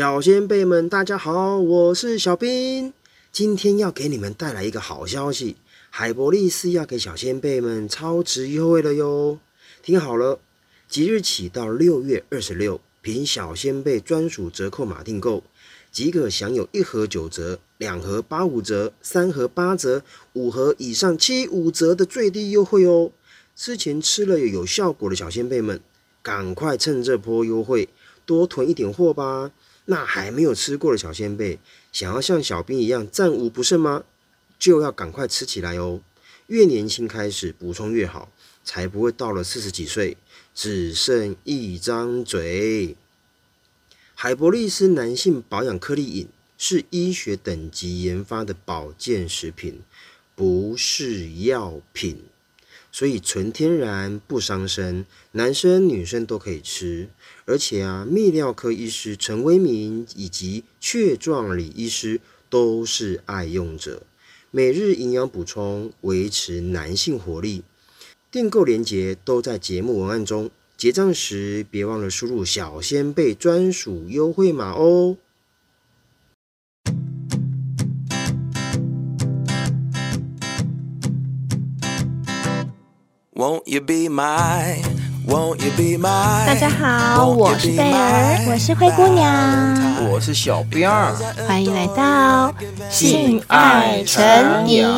小仙贝们，大家好，我是小兵。今天要给你们带来一个好消息，海博力斯要给小仙贝们超值优惠了哟！听好了，即日起到六月二十六，凭小仙贝专属折扣码订购，即可享有一盒九折、两盒八五折、三盒八折、五盒以上七五折的最低优惠哦！之前吃了有效果的小仙贝们，赶快趁这波优惠多囤一点货吧！那还没有吃过的小仙贝，想要像小兵一样战无不胜吗？就要赶快吃起来哦！越年轻开始补充越好，才不会到了四十几岁只剩一张嘴。海博力斯男性保养颗粒饮是医学等级研发的保健食品，不是药品。所以纯天然不伤身，男生女生都可以吃。而且啊，泌尿科医师陈威明以及雀状李医师都是爱用者。每日营养补充，维持男性活力。订购链接都在节目文案中。结账时别忘了输入小仙贝专属优惠码哦。Won't you be my, won't you be my, 大家好，我是贝儿，我是灰姑娘，我是小兵，欢迎来到性爱成瘾。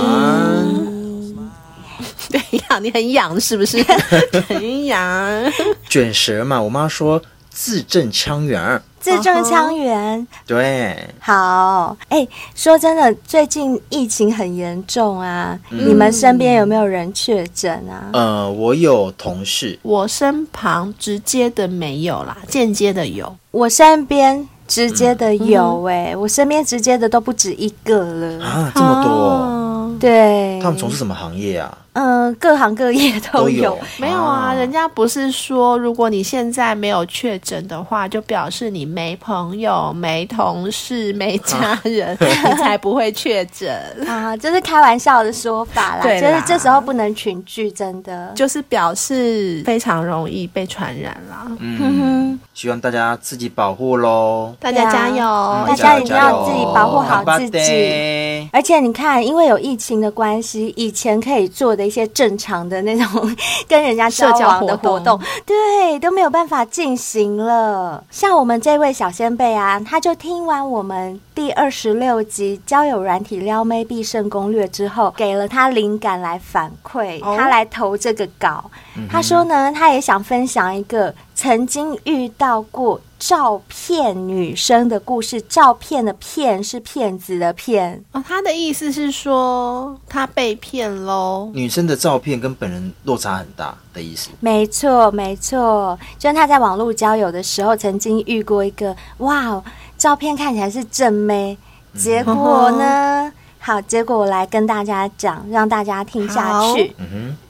对呀，你很痒是不是？很痒。卷舌嘛，我妈说字正腔圆。字正腔圆，对，好，哎、欸，说真的，最近疫情很严重啊，嗯、你们身边有没有人确诊啊？呃，我有同事，我身旁直接的没有啦，间接的有，我身边直接的有、欸，哎、嗯，我身边直接的都不止一个了。啊，这么多、哦，对，他们从事什么行业啊？嗯、呃，各行各业都有，都有没有啊，啊？人家不是说，如果你现在没有确诊的话，就表示你没朋友、没同事、没家人，啊、你才不会确诊啊。这、就是开玩笑的说法啦，就是这时候不能群聚，真的就是表示非常容易被传染啦。嗯，希望大家自己保护喽，大家加油，嗯、大家一定要自己保护好自己。而且你看，因为有疫情的关系，以前可以做的。一些正常的那种 跟人家交往的活动，对，都没有办法进行了。像我们这位小先辈啊，他就听完我们第二十六集交友软体撩妹必胜攻略之后，给了他灵感来反馈，他来投这个稿。他说呢，他也想分享一个曾经遇到过。照骗女生的故事，照片的骗是骗子的骗哦。他的意思是说他被骗喽。女生的照片跟本人落差很大的意思。没错，没错，就是他在网络交友的时候，曾经遇过一个哇，照片看起来是正妹，结果呢？嗯好，结果我来跟大家讲，让大家听下去。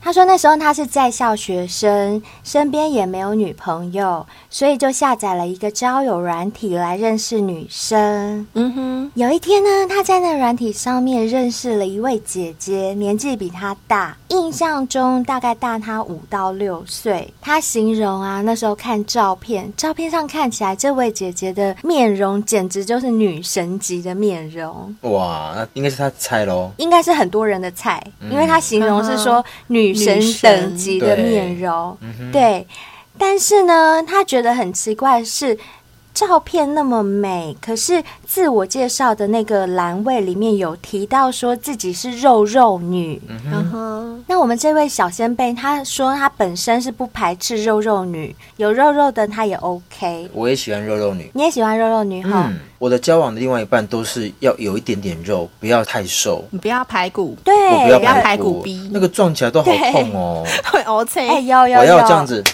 他说那时候他是在校学生，身边也没有女朋友，所以就下载了一个交友软体来认识女生。嗯哼，有一天呢，他在那软体上面认识了一位姐姐，年纪比他大，印象中大概大他五到六岁。他形容啊，那时候看照片，照片上看起来这位姐姐的面容简直就是女神级的面容。哇，那应该是。他菜喽，应该是很多人的菜，嗯，因为他形容是说女神等级的面容，对，对。但是呢，他觉得很奇怪的是。照片那么美，可是自我介绍的那个栏位里面有提到说自己是肉肉女。嗯哼，那我们这位小仙贝他说他本身是不排斥肉肉女，有肉肉的他也 OK。我也喜欢肉肉女，你也喜欢肉肉女哈？嗯，我的交往的另外一半都是要有一点点肉，不要太瘦。你不要排骨，对，我不要排骨，不要排骨逼，那个撞起来都好痛哦。会 OK，哎，有有有，我要这样子。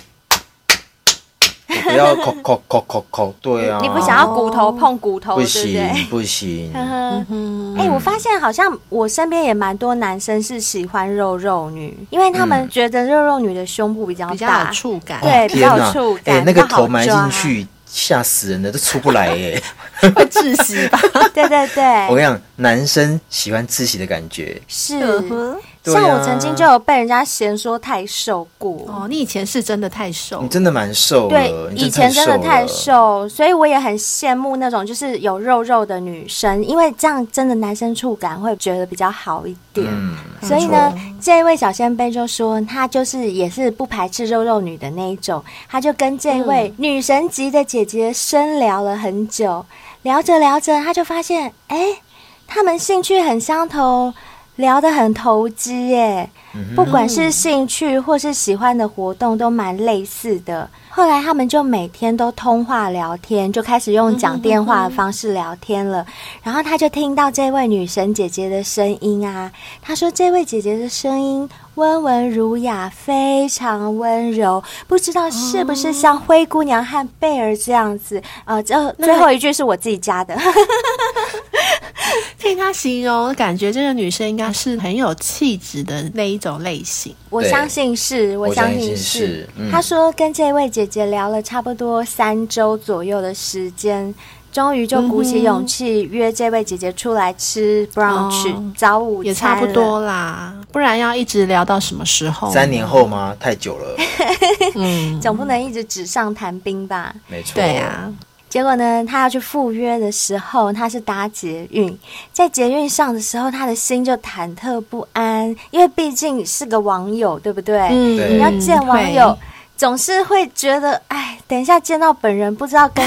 不要抠抠抠抠抠，对啊，你不想要骨头碰骨头，不行对不行。哎、我发现好像我身边也蛮多男生是喜欢肉肉女，因为他们觉得肉肉女的胸部比较大，比较有触感，对，哦、比较有触感。那个头埋进去吓死人的，都出不来耶，会窒息吧？对对对，我跟你讲，男生喜欢窒息的感觉，是。像我曾经就有被人家嫌说太瘦过。哦，你以前是真的太瘦你，真的蛮瘦对以前真的太。瘦，所以我也很羡慕那种就是有肉肉的女生，因为这样真的男生触感会觉得比较好一点。嗯，所以呢，这一位小仙贝就说，他就是也是不排斥肉肉女的那一种，他就跟这位女神级的姐姐深聊了很久，聊着聊着，他就发现，哎，他们兴趣很相投，聊得很投机耶。不管是兴趣或是喜欢的活动都蛮类似的。后来他们就每天都通话聊天，就开始用讲电话的方式聊天了。然后他就听到这位女神姐姐的声音啊，他说这位姐姐的声音温文儒雅，非常温柔，不知道是不是像灰姑娘和贝儿这样子。呃，这最后一句是我自己加的。听他形容，感觉这个女生应该是很有气质的那一种类型。我相信是，我相信是她。说跟这位姐姐聊了差不多三周左右的时间，终于就鼓起勇气约这位姐姐出来吃 brunch、哦早午餐也差不多啦，不然要一直聊到什么时候？三年后吗？太久了，嗯，总不能一直纸上谈兵吧？没错。对啊，结果呢，他要去赴约的时候，他是搭捷运，在捷运上的时候，他的心就忐忑不安，因为毕竟是个网友，对不对？嗯你要见网友，总是会觉得，哎，等一下见到本人，不知道跟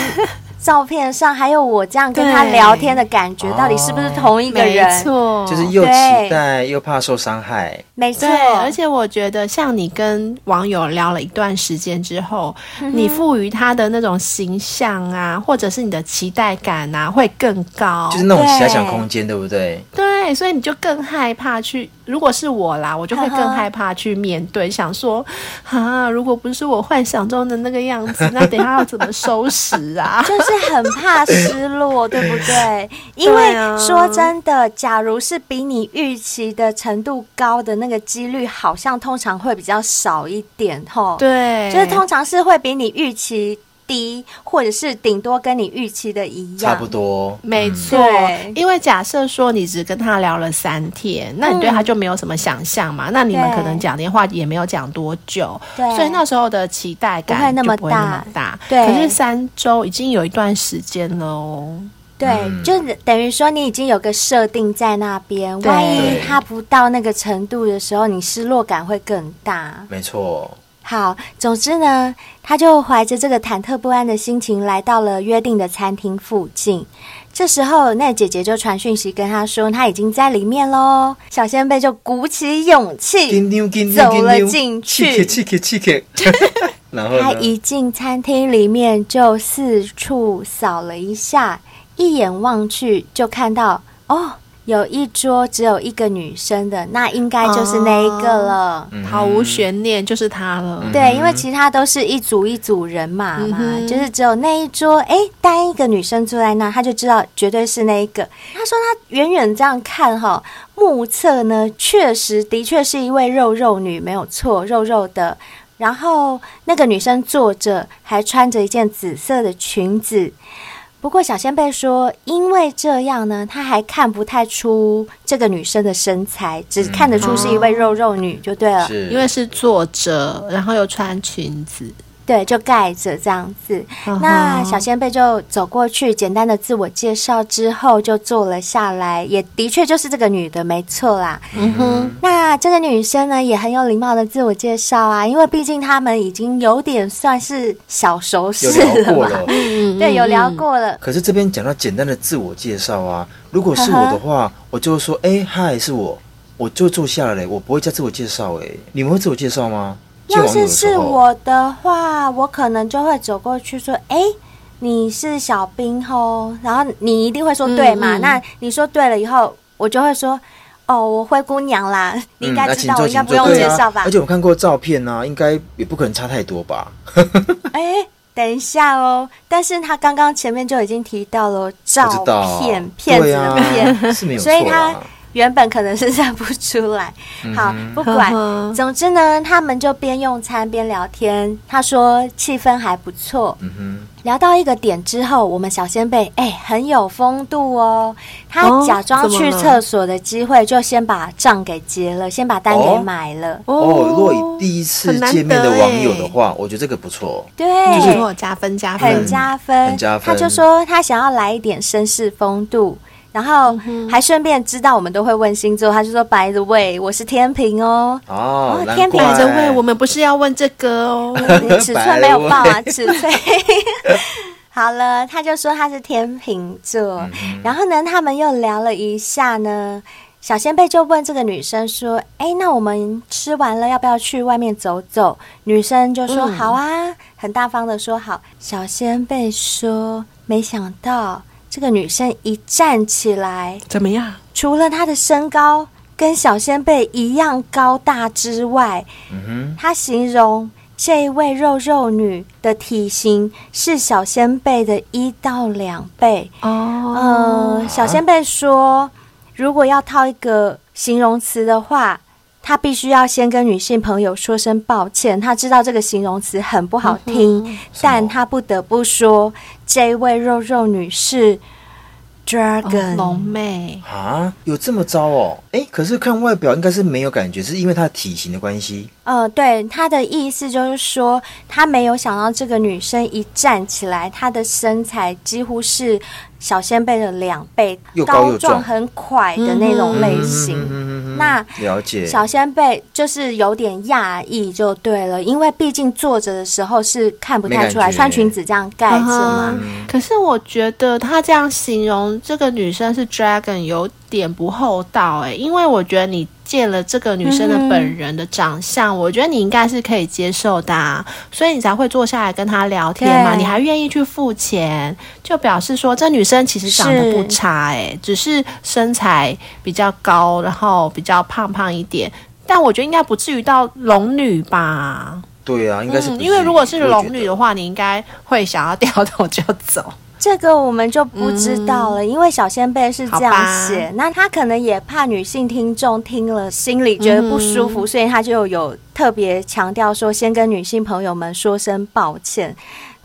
照片上还有我这样跟他聊天的感觉，到底是不是同一个人没？错，就是又期待又怕受伤害。没错，，而且我觉得，像你跟网友聊了一段时间之后，你赋予他的那种形象啊，或者是你的期待感啊，会更高。就是那种遐想空间，对不对？对，所以你就更害怕去。如果是我啦，我就会更害怕去面对，想说啊，如果不是我幻想中的那个样子，那等一下要怎么收拾啊？就 是很怕失落，对不对？因为说真的，假如是比你预期的程度高的那个几率，好像通常会比较少一点，吼。，对，就是通常是会比你预期低，或者是顶多跟你预期的一样，差不。多。嗯没错对，因为假设说你只跟他聊了三天，那你对他就没有什么想象嘛？那你们可能讲电话也没有讲多久，对所以那时候的期待感不会那么就不会那么大。对可是三周已经有一段时间了哦。对，嗯就等于说你已经有个设定在那边，万一他不到那个程度的时候，你失落感会更大。没错。好，总之呢，他就怀着这个忐忑不安的心情来到了约定的餐厅附近。这时候，那姐姐就传讯息跟他说，他已经在里面喽。小仙贝就鼓起勇气，走了进去 然后？他一进餐厅里面就四处扫了一下，一眼望去就看到哦，有一桌只有一个女生的，那应该就是那一个了。嗯毫无悬念，就是她了。对，因为其他都是一组一组人马嘛，就是只有那一桌，哎，单一个女生坐在那，他就知道绝对是那一个。他说他远远这样看哈，目测呢，确实的确是一位肉肉女，没有错，肉肉的。然后那个女生坐着，还穿着一件紫色的裙子。不过小仙贝说，因为这样呢，他还看不太出这个女生的身材，只看得出是一位肉肉女就对了。是因为是坐着，然后又穿裙子。对，就盖着这样子。那小仙贝就走过去，简单的自我介绍之后，就坐了下来。也的确就是这个女的，没错啦。嗯哼，那这个女生呢，也很有礼貌的自我介绍啊，因为毕竟他们已经有点算是小熟识有聊了嘛。过了。嗯对，有聊。过了。可是这边讲到简单的自我介绍啊，如果是我的话，我就会说，哎，嗨，是我，我就坐下了嘞，我不会再自我介绍，哎，你们会自我介绍吗？见要是是我的话，我可能就会走过去说：“哎，你是小兵吼。”然后你一定会说对嘛？嗯嗯那你说对了以后，我就会说：“哦，我灰姑娘啦，你应嗯该知道，我应该不用介绍吧而且我看过照片啊，应该也不可能差太多吧？？” 哎，等一下哦，但是他刚刚前面就已经提到了照片，骗子的对啊骗。是没有错所以他啦原本可能是认不出来。好，不管，总之呢，他们就边用餐边聊天。他说气氛还不错。嗯哼，聊到一个点之后，我们小先辈哎很有风度哦，他哦假装去厕所的机会，就先把账给结了，先把单给买了。哦，如果以第一次见面的得网友欸的话，我觉得这个不错。对，就是加分加分，很加分，很加分他就说他想要来一点绅士风度，然后还顺便知道我们都会问星座，他就说 By the way，我是天平哦，哦，难天秤怪百着位，我们不是要问这个哦。你尺寸没有报啊，尺寸。好了，他就说他是天秤座，然后呢，他们又聊了一下呢。小仙贝就问这个女生说：“哎，那我们吃完了，要不要去外面走走？”女生就说：“好啊，很大方的说好。”小仙贝说：“没想到这个女生一站起来，怎么样？除了她的身高跟小仙贝一样高大之外，嗯她形容这一位肉肉女的体型是小仙贝的一到两倍。哦，呃，小仙贝说，如果要套一个形容词的话，她必须要先跟女性朋友说声抱歉。他知道这个形容词很不好听，但他不得不说，这位肉肉女士 Dragon 哦龙妹，啊，有这么糟哦？哎，可是看外表应该是没有感觉，是因为她的体型的关系。呃，对，他的意思就是说，他没有想到这个女生一站起来，她的身材几乎是小仙贝的两倍，又高又壮壮很快的那种类型。那了解。小仙贝就是有点讶异，就对了，因为毕竟坐着的时候是看不太出来，穿裙子这样盖着嘛。嗯可是我觉得他这样形容这个女生是 dragon 有点不厚道哎、因为我觉得你见了这个女生的本人的长相，我觉得你应该是可以接受的、啊，所以你才会坐下来跟她聊天嘛，你还愿意去付钱，就表示说这女生其实长得不差哎、只是身材比较高，然后比较胖胖一点，但我觉得应该不至于到龙女吧。对啊，应该是嗯，因为如果是龙女的话，你应该会想要 掉头就走。这个我们就不知道了，因为小仙贝是这样写，那他可能也怕女性听众听了心里觉得不舒服，所以他就有特别强调说，先跟女性朋友们说声抱歉。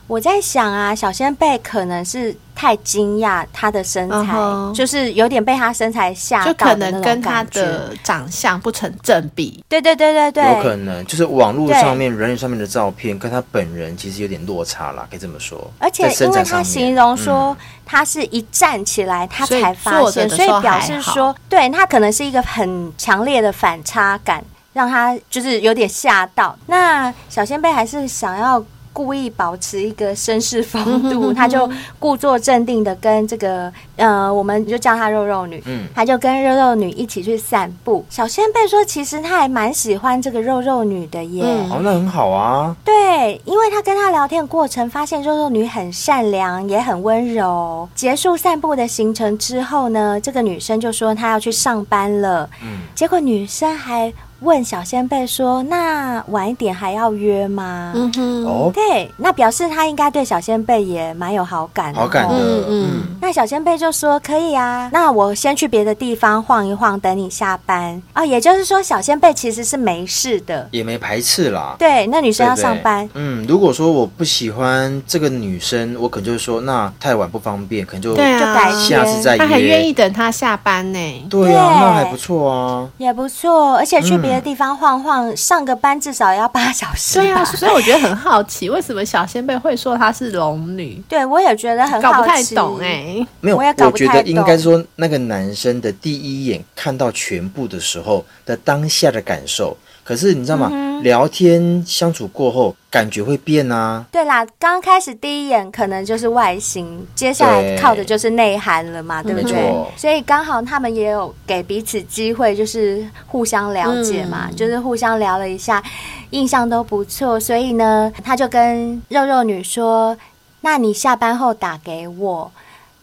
我在想啊，小仙贝可能是太惊讶他的身材就是有点被他身材吓就可到的那种能跟他的长相不成正比。对对对对对，有可能就是网络上面、人脸上面的照片跟他本人其实有点落差啦，可以这么说。而且因为他形容说嗯他是一站起来他才发现，所以表示说，对他可能是一个很强烈的反差感，让他就是有点吓到。那小仙贝还是想要。故意保持一个绅士风度，他就故作镇定的跟这个呃，我们就叫她肉肉女，嗯他就跟肉肉女一起去散步。小仙贝说，其实他还蛮喜欢这个肉肉女的耶。嗯哦，那很好啊。对，因为他跟他聊天的过程，发现肉肉女很善良，也很温柔。结束散步的行程之后呢，这个女生就说她要去上班了。嗯，结果女生还问小仙贝说：“那晚一点还要约吗？”嗯哼，哦，对，那表示他应该对小仙贝也蛮有好感的。好感的，嗯那小仙贝就说：“可以啊，那我先去别的地方晃一晃，等你下班。”哦，也就是说，小仙贝其实是没事的。也没排斥啦。对，那女生要上班。嗯，如果说我不喜欢这个女生，我可能就是说，那太晚不方便，可能就对啊，就改下次再约。他很愿意等他下班呢。对啊，对那还不错啊。也不错，而且去别的地方晃晃，上个班至少也要八小时。对啊，所以我觉得很好奇，为什么小仙贝会说她是龙女？对我也觉得很搞好奇，不太懂哎、没有，我也搞不觉太懂得应该说那个男生的第一眼看到全部的时候的当下的感受，可是你知道吗？嗯聊天相处过后，感觉会变啊。对啦，刚开始第一眼可能就是外形，接下来靠的就是内涵了嘛，对不对？所以刚好他们也有给彼此机会，就是互相了解嘛，嗯就是互相聊了一下，印象都不错。所以呢，他就跟肉肉女说：“那你下班后打给我。”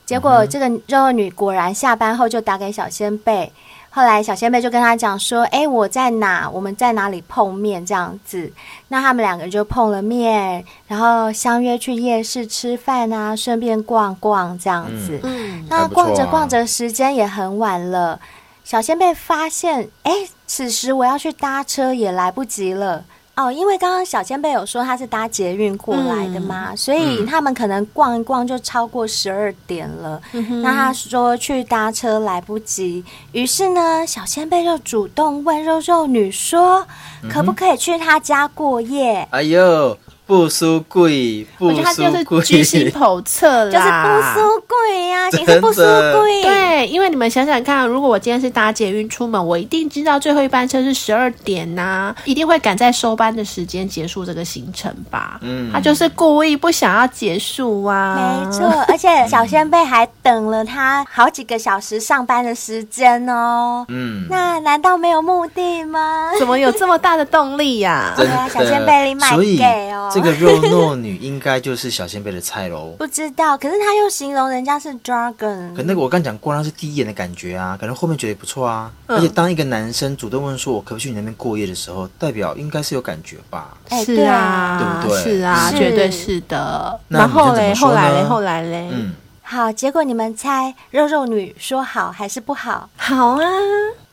结果这个肉肉女果然下班后就打给小仙贝。后来小仙贝就跟他讲说：“哎，我在哪？我们在哪里碰面？这样子。”那他们两个就碰了面，然后相约去夜市吃饭啊，顺便逛逛这样子。嗯，那逛着逛着，时间也很晚了。小仙贝发现，哎，此时我要去搭车也来不及了。哦，因为刚刚小前辈有说他是搭捷运过来的嘛，嗯、所以他们可能逛一逛就超过十二点了。嗯、那他说去搭车来不及，于是呢，小前辈就主动问肉肉女说，可不可以去他家过夜？哎呦！不输贵，不输贵，我觉得他就是居心叵测啦，就是不输贵呀，其实不输贵。对，因为你们想想看，如果我今天是搭捷运出门，我一定知道最后一班车是十二点呐、啊，一定会赶在收班的时间结束这个行程吧？嗯，他就是故意不想要结束啊，没错。而且小仙贝还等了他好几个小时上班的时间哦。嗯，那难道没有目的吗？怎么有这么大的动力呀、啊？对啊，小仙贝你买给哦。这个肉糯女应该就是小仙贝的菜喽。不知道，可是他又形容人家是 dragon。可那个我刚讲过，那是第一眼的感觉啊，可能后面觉得也不错啊。嗯、而且当一个男生主动问说“我可不可以去你那边过夜”的时候，代表应该是有感觉吧？是啊，对不对？是啊，是绝对是的。然后嘞，后来嘞，后来嘞，嗯，好，结果你们猜肉肉女说好还是不好？好啊。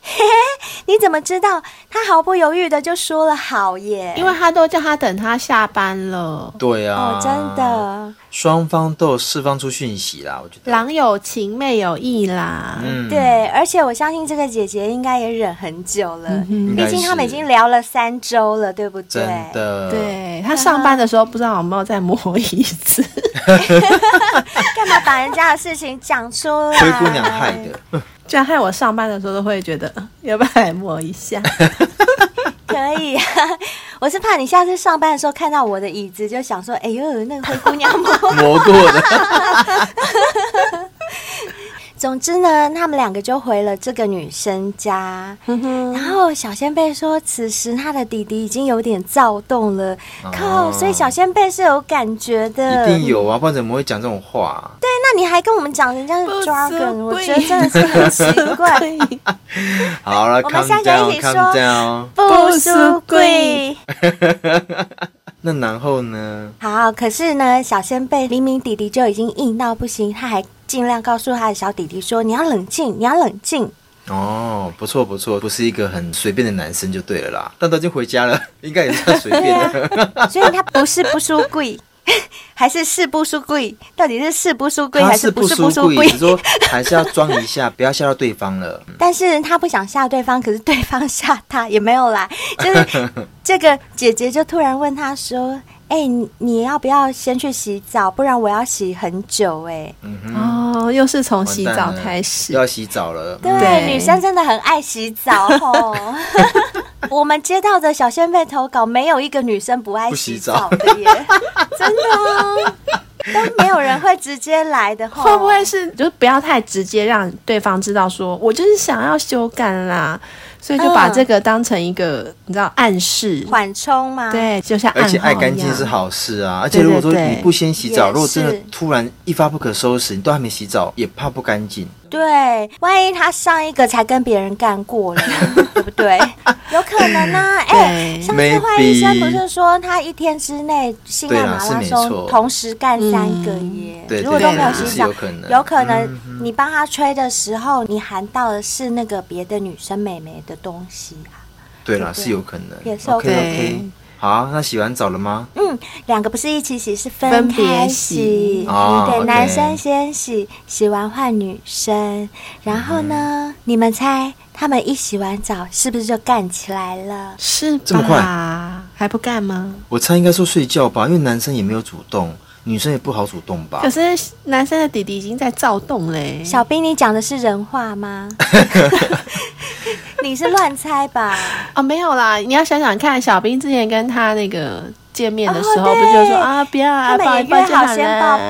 嘿嘿，你怎么知道？他毫不犹豫的就说了好耶，因为他都叫他等他下班了。对啊，哦，真的，双方都有释放出讯息啦，我觉得。郎有情，妹有意啦。嗯，对，而且我相信这个姐姐应该也忍很久了，嗯、毕竟他们已经聊了三周了，对不对？真的。对，他上班的时候不知道有没有再摸一次，干嘛把人家的事情讲出来？灰姑娘害的。这样害我上班的时候都会觉得 要不要来摸一下？可以啊，我是怕你下次上班的时候看到我的椅子，就想说：“哎呦，那个灰姑娘摸摸 过的。”总之呢，他们两个就回了这个女生家。然后小仙贝说，此时他的弟弟已经有点躁动了。靠，所以小仙贝是有感觉的。一定有啊，不然怎么会讲这种话？对，那你还跟我们讲人家是 dragon，我觉得真的是很奇怪。好了，我们三个一起说不输贵。那然后呢？好，可是呢，小仙贝黎明弟弟就已经硬到不行，他还。尽量告诉他的小弟弟说：“你要冷静，你要冷静。”哦，不错不错，不是一个很随便的男生就对了啦。但都已经回家了，应该也是很随便的。所以他不是不输贵，还是是不输贵？到底是是不输贵还是不是不输贵？你说还是要装一下，不要吓到对方了。但是他不想吓对方，可是对方吓他也没有来。就是这个姐姐就突然问他说。哎、欸，你你要不要先去洗澡？不然我要洗很久哎、哦，又是从洗澡开始，要洗澡了。对，对女生真的很爱洗澡哦。我们接到的小仙贝投稿，没有一个女生不爱洗澡的耶，真的哦，都没有人会直接来的。会不会是就是不要太直接，让对方知道说我就是想要修改啦？所以就把这个当成一个、嗯、你知道暗示缓冲吗？对，就像而且爱干净是好事啊。而且如果说你不先洗澡，如果真的突然一发不可收拾，你都还没洗澡，也怕不干净。对，万一他上一个才跟别人干过了，对不对？有可能呢、啊。哎、欸，上次坏医生不是说他一天之内性爱马拉松同时干三个耶？嗯、如果都没有洗澡，有可能，有可能你帮他吹的时候，你含到的是那个别的女生美眉的东西啊？对啦，是有可能，也是 OK, OK。好，那洗完澡了吗？嗯，两个不是一起洗，是分开洗。哦，对，男生先洗，洗完换女生。然后呢，嗯、你们猜他们一洗完澡是不是就干起来了？是吧？这么快还不干吗？我猜应该说睡觉吧，因为男生也没有主动，女生也不好主动吧。可是男生的弟弟已经在躁动嘞。小兵，你讲的是人话吗？你是乱猜吧？哦，没有啦，你要想想看，小兵之前跟他那个见面的时候，不就说啊，不要啊，抱一抱就好了。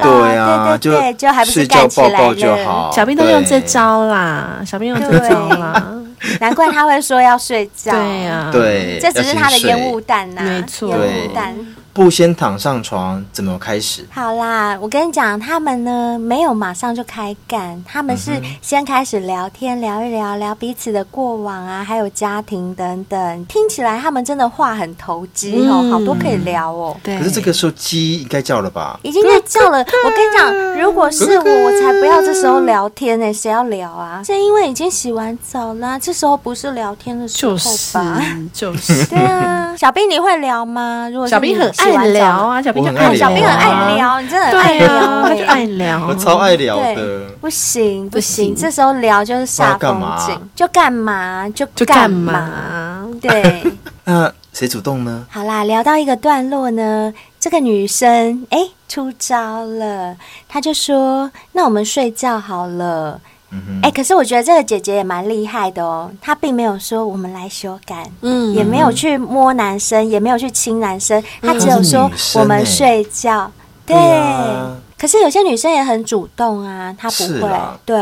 对啊，对对对，就还不是干起来了。小兵都用这招啦，小兵用这招啦，难怪他会说要睡觉。对呀，对，这只是他的烟雾弹呐，没错，烟雾弹。不先躺上床，怎么开始？好啦，我跟你讲，他们呢没有马上就开干，他们是先开始聊天，聊一聊，聊彼此的过往啊，还有家庭等等。听起来他们真的话很投机哦，嗯、好多可以聊哦。对。可是这个时候鸡应该叫了吧？已经在叫了。我跟你讲，如果是我，我才不要这时候聊天呢。谁要聊啊？是因为已经洗完澡啦，这时候不是聊天的时候吧？就是。就是、对啊，小兵你会聊吗？如果小兵很。爱聊啊，小兵就爱小兵很爱聊，你真的很爱聊，他就爱聊，我超爱聊的。不行不行，这时候聊就是煞风景，就干嘛就就干嘛。对，那谁主动呢？好啦，聊到一个段落呢，这个女生哎出招了，她就说：“那我们睡觉好了。”哎、欸，可是我觉得这个姐姐也蛮厉害的哦，她并没有说我们来修改，嗯，也没有去摸男生，也没有去亲男生，她只有说我们睡觉，嗯、对。对啊、可是有些女生也很主动啊，她不会，对。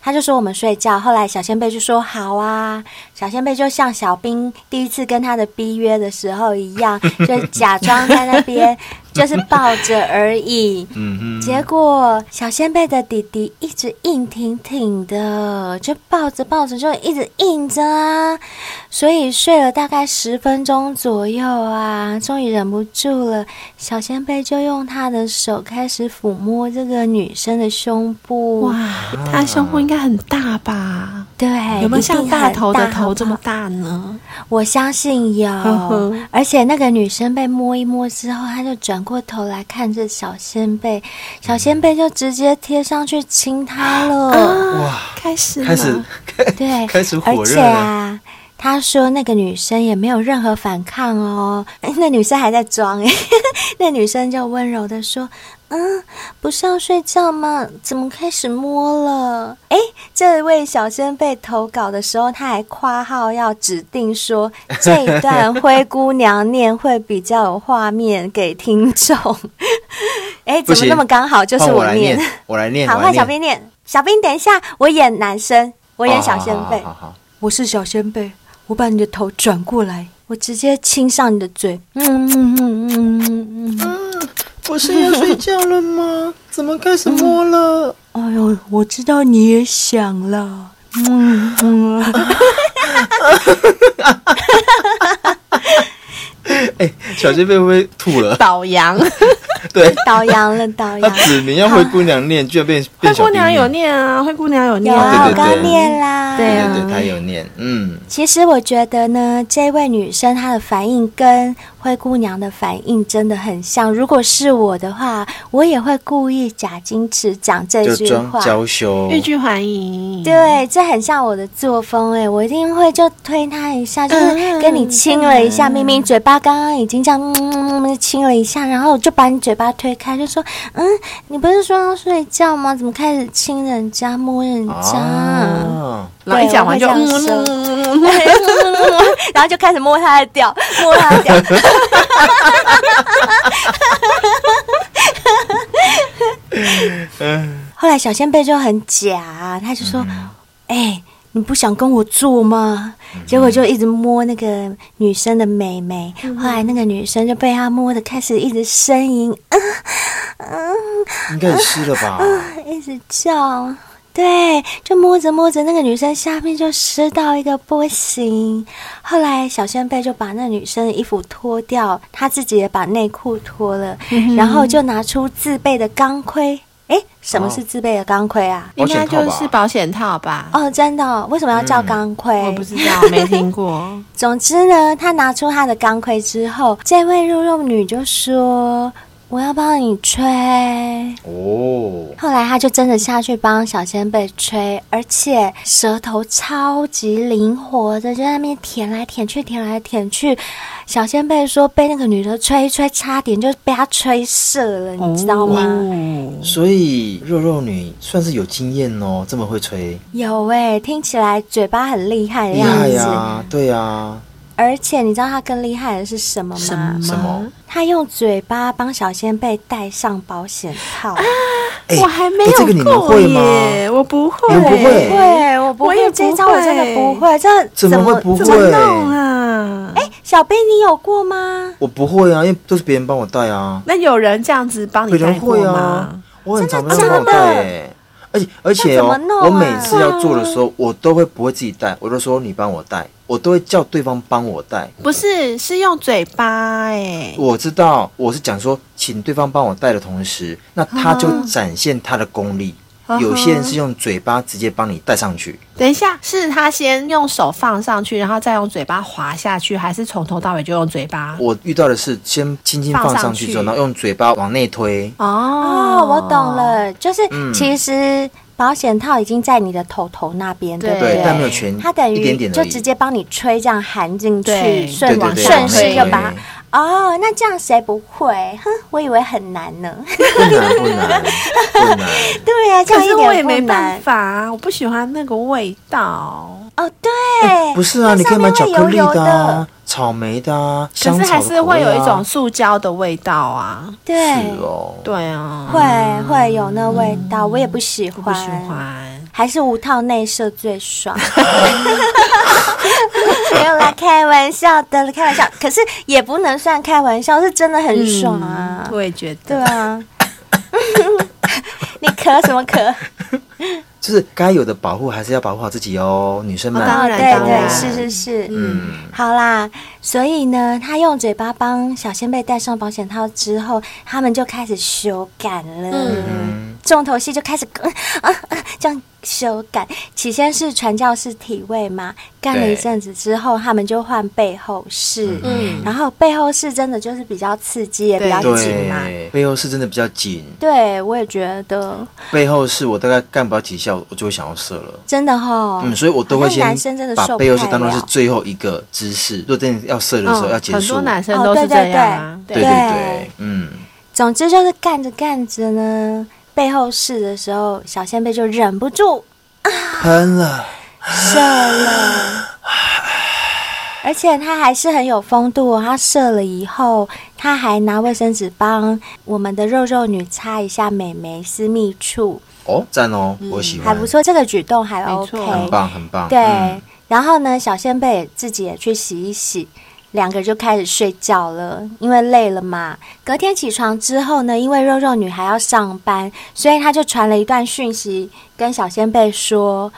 她就说我们睡觉，后来小仙贝就说好啊。小仙贝就像小兵第一次跟他的 B 约的时候一样，就假装在那边就是抱着而已。嗯哼。结果小仙贝的弟弟一直硬挺挺的，就抱着抱着就一直硬着啊。所以睡了大概十分钟左右啊，终于忍不住了，小仙贝就用他的手开始抚摸这个女生的胸部。哇，她胸部应该。很大吧？对，有没有像大头的头这么大呢？我相信有。呵呵，而且那个女生被摸一摸之后，她就转过头来看着小仙贝，小仙贝就直接贴上去亲她了。啊、哇，开始了，开始，对，开始火热了。而且啊，她说那个女生也没有任何反抗哦，那女生还在装哎，那女生就温柔的说。嗯，不是要睡觉吗？怎么开始摸了？哎，这位小仙贝投稿的时候，他还夸号要指定说 这一段灰姑娘念会比较有画面给听众。哎，怎么那么刚好就是我念？我来念，好，换小兵念。小兵，等一下，我演男生，我演小仙贝。好好，我是小仙贝，我把你的头转过来，我直接亲上你的嘴。嗯嗯嗯嗯嗯嗯。不是要睡觉了吗？怎么开始摸了？嗯、哎呦，我知道你也想了。嗯嗯。哎，小心被会不会吐了？倒羊。对，倒羊了，倒羊。他指明要灰姑娘念，居然变变。灰姑娘有念啊，灰姑娘有念，啊我刚念啦。对对对，她有念。嗯，其实我觉得呢，这位女生她的反应跟灰姑娘的反应真的很像。如果是我的话，我也会故意假矜持讲这句话，娇羞，欲拒还迎。对，这很像我的作风哎，我一定会就推她一下，就是跟你亲了一下，明明嘴巴刚刚已经这样嗯亲了一下，然后就把你嘴巴推开，就说嗯，你不是说要睡觉吗？怎么开始亲人家、摸人家？啊然后一讲完就，然后就开始摸他的屌，摸他的屌。后来小仙贝就很假，他就说：“哎、欸，你不想跟我做吗？”结果就一直摸那个女生的美眉。后来那个女生就被他摸的开始一直呻吟，嗯嗯，应该湿了吧？一直叫。对，就摸着摸着，那个女生下面就湿到一个不行。后来小仙贝就把那女生的衣服脱掉，他自己也把内裤脱了，嗯、然后就拿出自备的钢盔。哎，什么是自备的钢盔啊？应该就是保险套吧？哦，真的、哦？为什么要叫钢盔？嗯、我不知道，没听过。总之呢，他拿出他的钢盔之后，这位肉肉女就说。我要帮你吹哦，后来他就真的下去帮小仙贝吹，而且舌头超级灵活的，就在那边舔来舔去，舔来舔去。小仙贝说被那个女的吹一吹，差点就被他吹射了，你知道吗？哦、所以肉肉女算是有经验哦，这么会吹。有哎、欸，听起来嘴巴很厉害的样子。厉害呀、啊，对呀、啊。而且你知道他更厉害的是什么吗？什么？他用嘴巴帮小仙贝戴上保险套。啊欸、我还没有过耶，这个你们会吗？我不会，我不会，我不会，这招我真的不会。这怎么会不会？怎么弄啊？哎、欸，小贝，你有过吗？我不会啊，因为都是别人帮我带啊。那有人这样子帮你别人带过吗会啊？，我很常被真的人帮我带假的欸而且而且哦我每次要做的时候，我都会不会自己带，我都说你帮我带，我都会叫对方帮我带。不是，是用嘴巴哎、我知道，我是讲说，请对方帮我带的同时，那他就展现他的功力。嗯有些人是用嘴巴直接帮你戴上去，等一下，是他先用手放上去，然后再用嘴巴滑下去，还是从头到尾就用嘴巴？我遇到的是先轻轻放上去之后，用嘴巴往内推。哦哦，我懂。了，就是嗯其实保险套已经在你的头头那边，对不对但没有全它等一点于就点而已直接帮你吹这样含进去，顺对对对顺势对就把它。哦，那这样谁不会？哼，我以为很难呢。不难不难不难。对呀、啊，这可是我样一点不也没办。法啊，我不喜欢那个味道。哦，对，不是啊，你可以买巧克力上面会油油的啊、草莓的啊、可是还是会有一种塑胶的味道啊。对，是哦，对啊，会会有那味道，我也不喜欢，不喜欢。还是无套内射最爽。没有啦，开玩笑的，开玩笑。可是也不能算开玩笑，是真的很爽啊。嗯我也觉得。对啊，你咳什么咳？就是该有的保护还是要保护好自己哦，女生们。哦当然对对，当然是是是，嗯，好啦，所以呢，他用嘴巴帮小仙贝戴上保险套之后，他们就开始修改了。嗯重头戏就开始、呃呃呃、这样修改。起先是传教士体位嘛，干了一阵子之后，他们就换背后式。嗯然后背后式真的就是比较刺激，也比较紧嘛。背后式真的比较紧，对，我也觉得背后式我大概干不了几下，我就会想要射了。真的哈。嗯，所以我都会先男生真的把受不背后式当做是最后一个姿势。如果真的要射的时候要结束，嗯很多男生哦都是这对对样啊。对对对，嗯，总之就是干着干着呢，背后试的时候，小仙贝就忍不住喷了，射了，而且他还是很有风度哦。他射了以后，他还拿卫生纸帮我们的肉肉女擦一下美眉私密处，哦，赞哦，我喜欢，还不错。这个举动还 OK，很棒很棒。对。嗯然后呢，小仙贝也自己也去洗一洗。两个就开始睡觉了，因为累了嘛。隔天起床之后呢，因为肉肉女孩要上班，所以她就传了一段讯息跟小仙贝说：“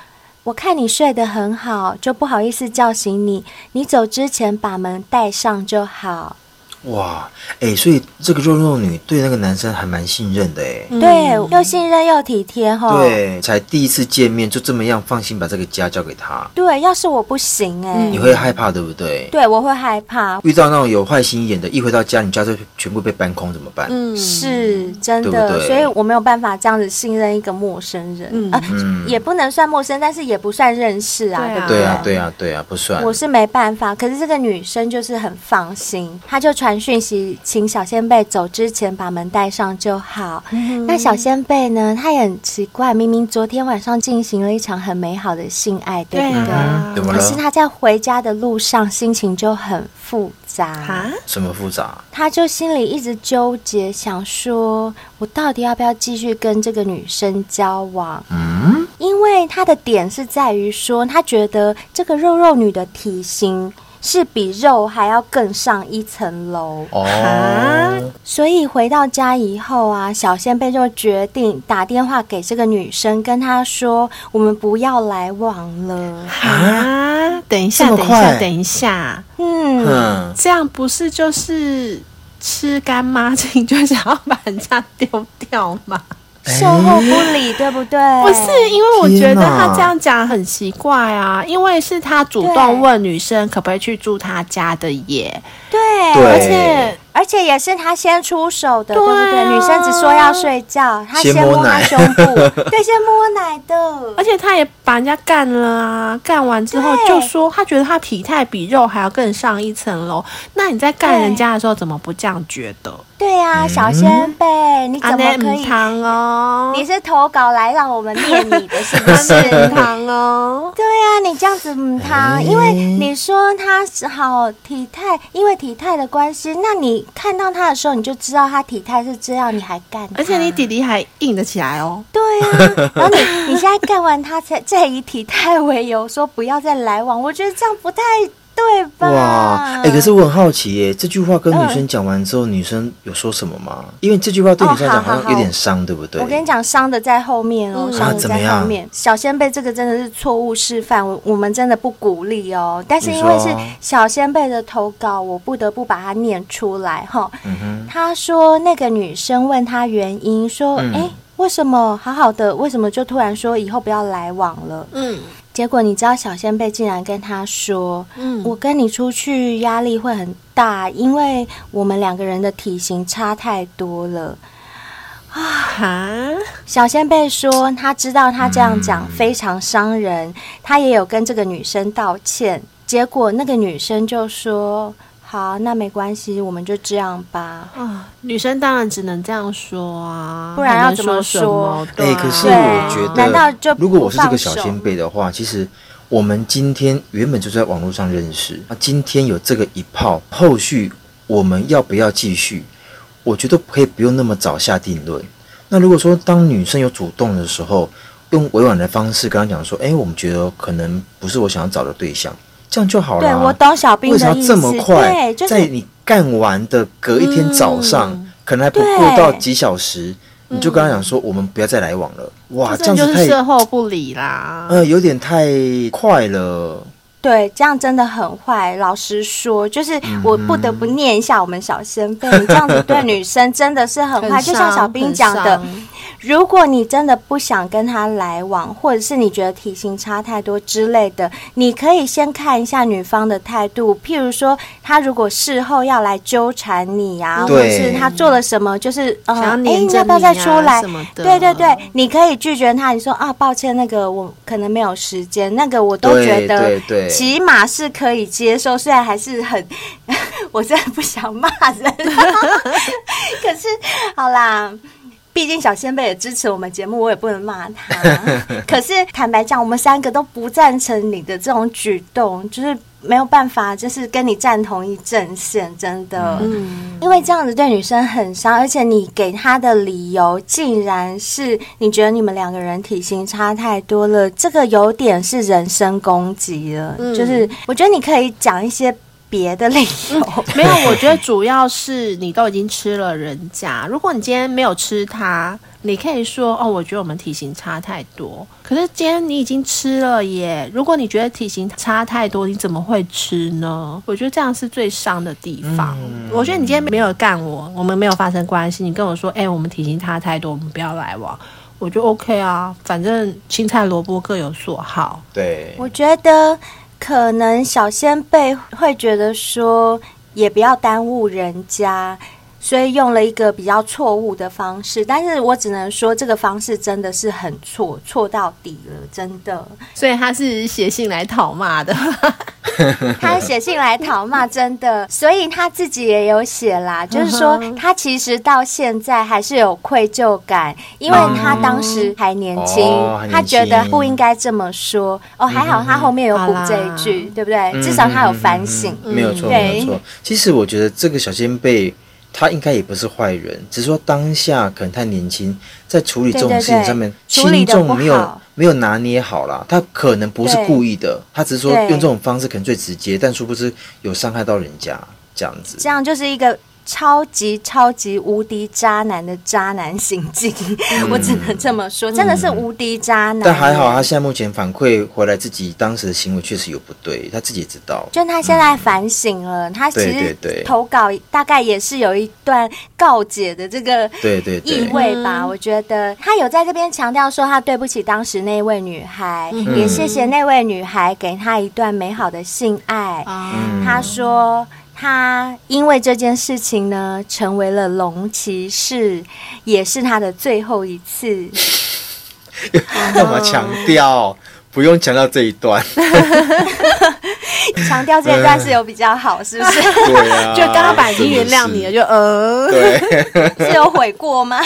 我看你睡得很好，就不好意思叫醒你。你走之前把门带上就好。哇，哎，所以这个肉肉女对那个男生还蛮信任的哎。对，又信任又体贴哈。对，才第一次见面就这么样放心把这个家交给他，对，要是我不行哎、嗯你会害怕对不对？对我会害怕。遇到那种有坏心眼的，一回到家，你家就全部被搬空，怎么办？嗯，是真的，对不对所以我没有办法这样子信任一个陌生人，嗯呃，嗯也不能算陌生，但是也不算认识啊，对啊不对啊，对啊，对啊，不算。我是没办法，可是这个女生就是很放心，她就传讯息，请小仙贝走之前把门带上就好。嗯那小仙贝呢？他也很奇怪，明明昨天晚上进行了一场很美好的性爱，对不对？可是他在回家的路上心情就很复杂。啊，什么复杂？他就心里一直纠结，想说我到底要不要继续跟这个女生交往？嗯，因为他的点是在于说，他觉得这个肉肉女的体型是比肉还要更上一层楼。哦，所以回到家以后啊，小仙贝就决定打电话给这个女生，跟她说：“我们不要来往了。啊，等一下，等一下，等一下，”嗯，嗯，这样不是就是吃干抹净就想要把人家丢掉吗？售后不理，对不对？不是，因为我觉得他这样讲很奇怪啊，因为是他主动问女生可不可以去住他家的耶，对，对。而且而且也是他先出手的，对啊对不对？女生只说要睡觉，他先先摸他胸部，对，先摸奶的。而且他也把人家干了啊，干完之后就说他觉得他体态比肉还要更上一层楼，那你在干人家的时候怎么不这样觉得？对呀、嗯小仙贝，你怎么可以？你是投稿来让我们念你的，是不是？糖哦，对呀、你这样子母汤，哎因为你说他是好体态，因为体态的关系，那你看到他的时候，你就知道他体态是这样，你还干？而且你弟弟还硬得起来哦。对啊，然后你你现在干完他才再以体态为由说不要再来往，我觉得这样不太对吧？哇，哎，可是我很好奇耶，这句话跟女生讲完之后，女生有说什么吗？因为这句话对女生来讲好像有点伤，对不对？我跟你讲，伤的在后面哦，伤的在后面。小仙贝这个真的是错误示范，我我们真的不鼓励哦。但是因为是小仙贝的投稿，我不得不把它念出来哈。他说那个女生问他原因，说哎。为什么好好的？为什么就突然说以后不要来往了？嗯，结果你知道小先贝竟然跟他说：“嗯，我跟你出去压力会很大，因为我们两个人的体型差太多了。”啊哈！小仙贝说他知道他这样讲非常伤人，他也有跟这个女生道歉。结果那个女生就说。好，那没关系，我们就这样吧。啊，女生当然只能这样说啊，不然要怎么说？哎、欸，可是我觉得，难道就如果我是这个小先辈的话，其实我们今天原本就在网络上认识，那今天有这个一炮，后续我们要不要继续？我觉得可以不用那么早下定论。那如果说当女生有主动的时候，用委婉的方式跟她讲说，哎、欸，我们觉得可能不是我想要找的对象。这样就好了。对，我懂小兵的意思。为什么这么快？对，就是在你干完的隔一天早上，嗯、可能还不过到几小时，你就跟他讲说，我们不要再来往了。嗯、哇，这样子太事后不理啦。呃，有点太快了。对，这样真的很坏。老实说，就是我不得不念一下我们小先辈，这样子对女生真的是很坏。很，就像小兵讲的。如果你真的不想跟他来往，或者是你觉得体型差太多之类的，你可以先看一下女方的态度。譬如说，他如果事后要来纠缠你呀、啊，或者是他做了什么，就是呃，哎，你要不要再出来？对对对，你可以拒绝他。你说啊，抱歉，那个我可能没有时间，那个我都觉得起码是可以接受。虽然还是很，我真的不想骂人，可是好啦。毕竟小仙贝也支持我们节目，我也不能骂他。可是坦白讲，我们三个都不赞成你的这种举动，就是没有办法，就是跟你站同一阵线，真的。嗯，因为这样子对女生很伤，而且你给他的理由竟然是你觉得你们两个人体型差太多了，这个有点是人身攻击了。嗯，就是我觉得你可以讲一些。别的理由、嗯、没有，我觉得主要是你都已经吃了人家。如果你今天没有吃它，你可以说哦，我觉得我们体型差太多。可是今天你已经吃了耶。如果你觉得体型差太多，你怎么会吃呢？我觉得这样是最伤的地方。嗯、我觉得你今天没有干我，我们没有发生关系，你跟我说，哎，我们体型差太多，我们不要来往，我就 OK 啊。反正青菜萝卜各有所好。对，我觉得。可能小先辈会觉得说，也不要耽误人家。所以用了一个比较错误的方式，但是我只能说这个方式真的是很错，错到底了，真的。所以他是写信来讨骂的，他写信来讨骂，真的。所以他自己也有写啦，就是说他其实到现在还是有愧疚感，因为他当时还年轻，嗯、他觉得不应该这么说。哦，还好他后面有补这一句，嗯、对不对？至少他有反省。嗯、没有错，没有错。其实我觉得这个小仙贝。他应该也不是坏人，只是说当下可能太年轻，在处理这种事情上面轻重没有没有拿捏好啦。他可能不是故意的，他只是说用这种方式可能最直接，但殊不知有伤害到人家这样子。这样就是一个。超级超级无敌渣男的渣男行径，嗯、我只能这么说，真的是无敌渣男。但还好，他现在目前反馈回来，自己当时的行为确实有不对，他自己也知道。就他现在反省了，嗯、他其实投稿大概也是有一段告解的这个对对意味吧。我觉得他有在这边强调说，他对不起当时那位女孩，嗯、也谢谢那位女孩给他一段美好的性爱。嗯、他说。他因为这件事情呢，成为了龙骑士，也是他的最后一次。干嘛强调？不用强调这一段。强调这一段是有比较好，是不是？对啊。就刚刚已经原谅你了，就呃，对，是有悔过吗？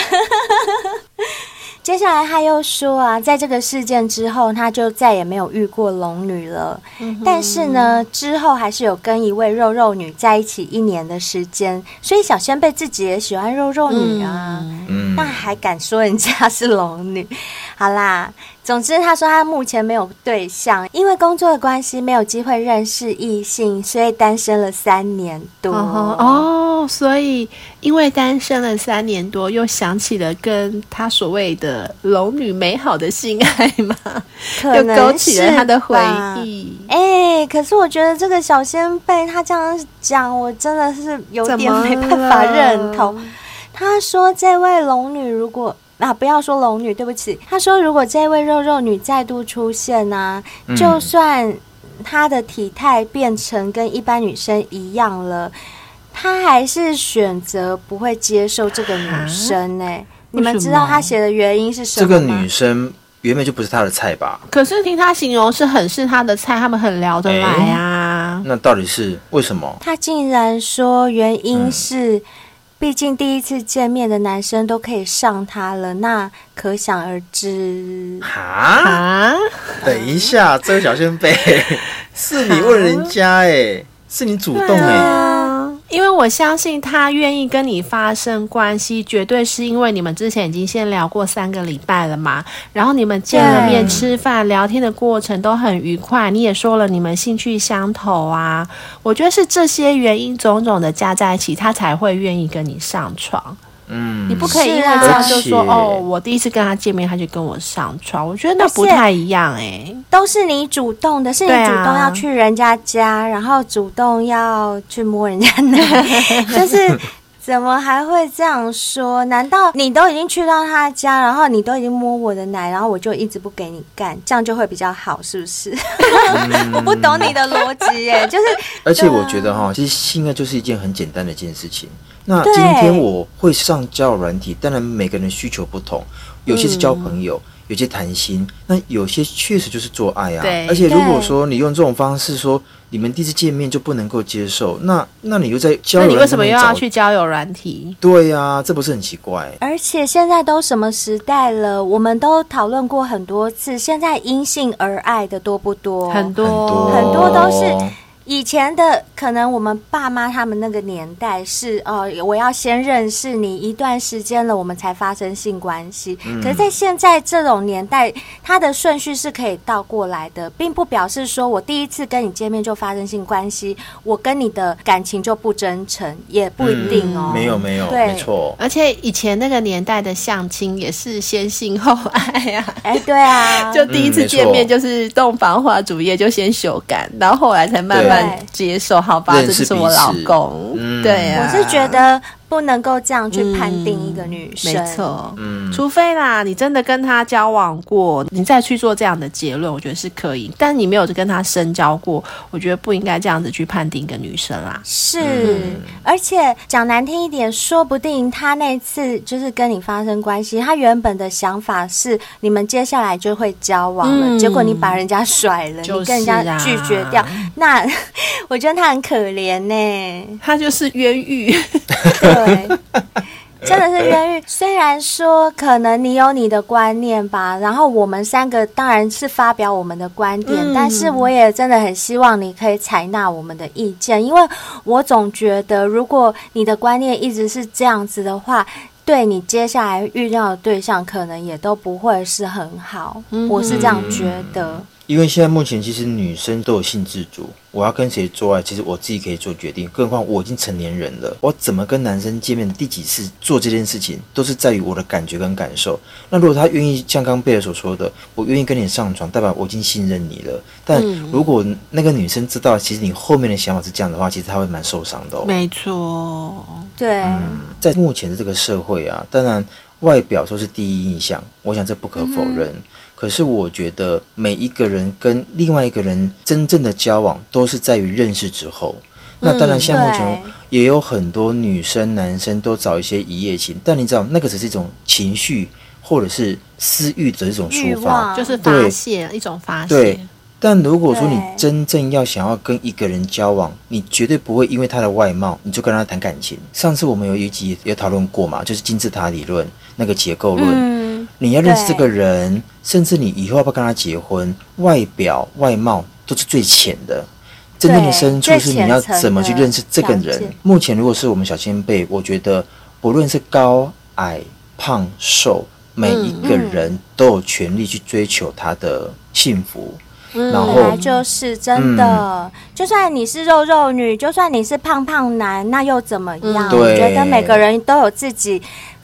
接下来他又说啊，在这个事件之后，他就再也没有遇过龙女了。嗯、但是呢，之后还是有跟一位肉肉女在一起一年的时间。所以小仙贝自己也喜欢肉肉女啊，嗯、那还敢说人家是龙女？好啦，总之他说他目前没有对象，因为工作的关系没有机会认识异性，所以单身了三年多。哦，哦，所以因为单身了三年多，又想起了跟他所谓的龙女美好的性爱嘛，又勾起了他的回忆。哎、欸，可是我觉得这个小仙贝他这样讲，我真的是有点没办法认同。他说这位龙女如果。啊，不要说龙女，对不起。他说，如果这位肉肉女再度出现呢、就算她的体态变成跟一般女生一样了，她还是选择不会接受这个女生呢、欸。你们知道他写的原因是什么吗？这个女生原本就不是他的菜吧？可是听他形容是很是他的菜，他们很聊得来啊。欸、那到底是为什么？他竟然说原因是。嗯毕竟第一次见面的男生都可以上他了，那可想而知。哈？等一下，这位小仙贝 是你问人家哎，是你主动哎。因为我相信他愿意跟你发生关系，绝对是因为你们之前已经先聊过三个礼拜了嘛。然后你们见了面、吃饭、聊天的过程都很愉快，你也说了你们兴趣相投啊。我觉得是这些原因种种的加在一起，他才会愿意跟你上床。嗯，你不可以因为这样就说哦，我第一次跟他见面他就跟我上床，我觉得那不太一样哎、欸。都是你主动的，是你主动要去人家家，啊、然后主动要去摸人家奶，就是怎么还会这样说？难道你都已经去到他家，然后你都已经摸我的奶，然后我就一直不给你干，这样就会比较好，是不是？嗯、我 不懂你的逻辑耶，就是。而且我觉得哈，其实性爱就是一件很简单的一件事情。那今天我会上交友软体，当然每个人的需求不同，有些是交朋友，嗯、有些谈心，那有些确实就是做爱啊。对。而且如果说你用这种方式说，你们第一次见面就不能够接受，那那你又在交友软体，那你为什么又要去交友软体？对呀、啊，这不是很奇怪？而且现在都什么时代了，我们都讨论过很多次，现在因性而爱的多不多很多，很多都是。以前的可能我们爸妈他们那个年代是呃，我要先认识你一段时间了，我们才发生性关系。嗯。可是，在现在这种年代，它的顺序是可以倒过来的，并不表示说我第一次跟你见面就发生性关系，我跟你的感情就不真诚，也不一定哦。嗯，没有没有，对，没错。而且以前那个年代的相亲也是先性后爱呀，啊。哎，对啊，就第一次见面就是洞房花烛夜，就先修改，然后后来才慢慢。接受好吧，这是我老公。嗯、对啊，我是觉得。不能够这样去判定一个女生，嗯、没错，嗯，除非啦，你真的跟她交往过，你再去做这样的结论，我觉得是可以。但你没有跟她深交过，我觉得不应该这样子去判定一个女生啦。是，嗯、而且讲难听一点，说不定她那次就是跟你发生关系，她原本的想法是你们接下来就会交往了，嗯、结果你把人家甩了，就是啊、你跟人家拒绝掉，那 我觉得她很可怜呢。她就是冤狱。对，真的是冤狱。虽然说可能你有你的观念吧，然后我们三个当然是发表我们的观点，嗯，但是我也真的很希望你可以采纳我们的意见，因为我总觉得如果你的观念一直是这样子的话，对你接下来遇到的对象可能也都不会是很好。嗯，我是这样觉得。因为现在目前其实女生都有性自主，我要跟谁做爱，其实我自己可以做决定。更何况我已经成年人了，我怎么跟男生见面，第几次做这件事情，都是在于我的感觉跟感受。那如果他愿意像刚贝尔所说的，我愿意跟你上床，代表我已经信任你了。但如果那个女生知道，其实你后面的想法是这样的话，其实她会蛮受伤的哦。没错，对。嗯，在目前的这个社会啊，当然外表说是第一印象，我想这不可否认。嗯可是我觉得每一个人跟另外一个人真正的交往，都是在于认识之后。那当然，像目前也有很多女生、男生都找一些一夜情，但你知道，那个只是一种情绪或者是私欲的一种抒发，就是发泄一种发泄。对。但如果说你真正要想要跟一个人交往，你绝对不会因为他的外貌你就跟他谈感情。上次我们有一集也讨论过嘛，就是金字塔理论那个结构论。嗯你要认识这个人，甚至你以后要不要跟他结婚，外表外貌都是最浅的，真正的深处是你要怎么去认识这个人。目前如果是我们小先辈，我觉得不论是高矮胖瘦每一个人都有权利去追求他的幸福。嗯，然后本来就是真的，嗯，就算你是肉肉女，就算你是胖胖男，那又怎么样？对我觉得每个人都有自己。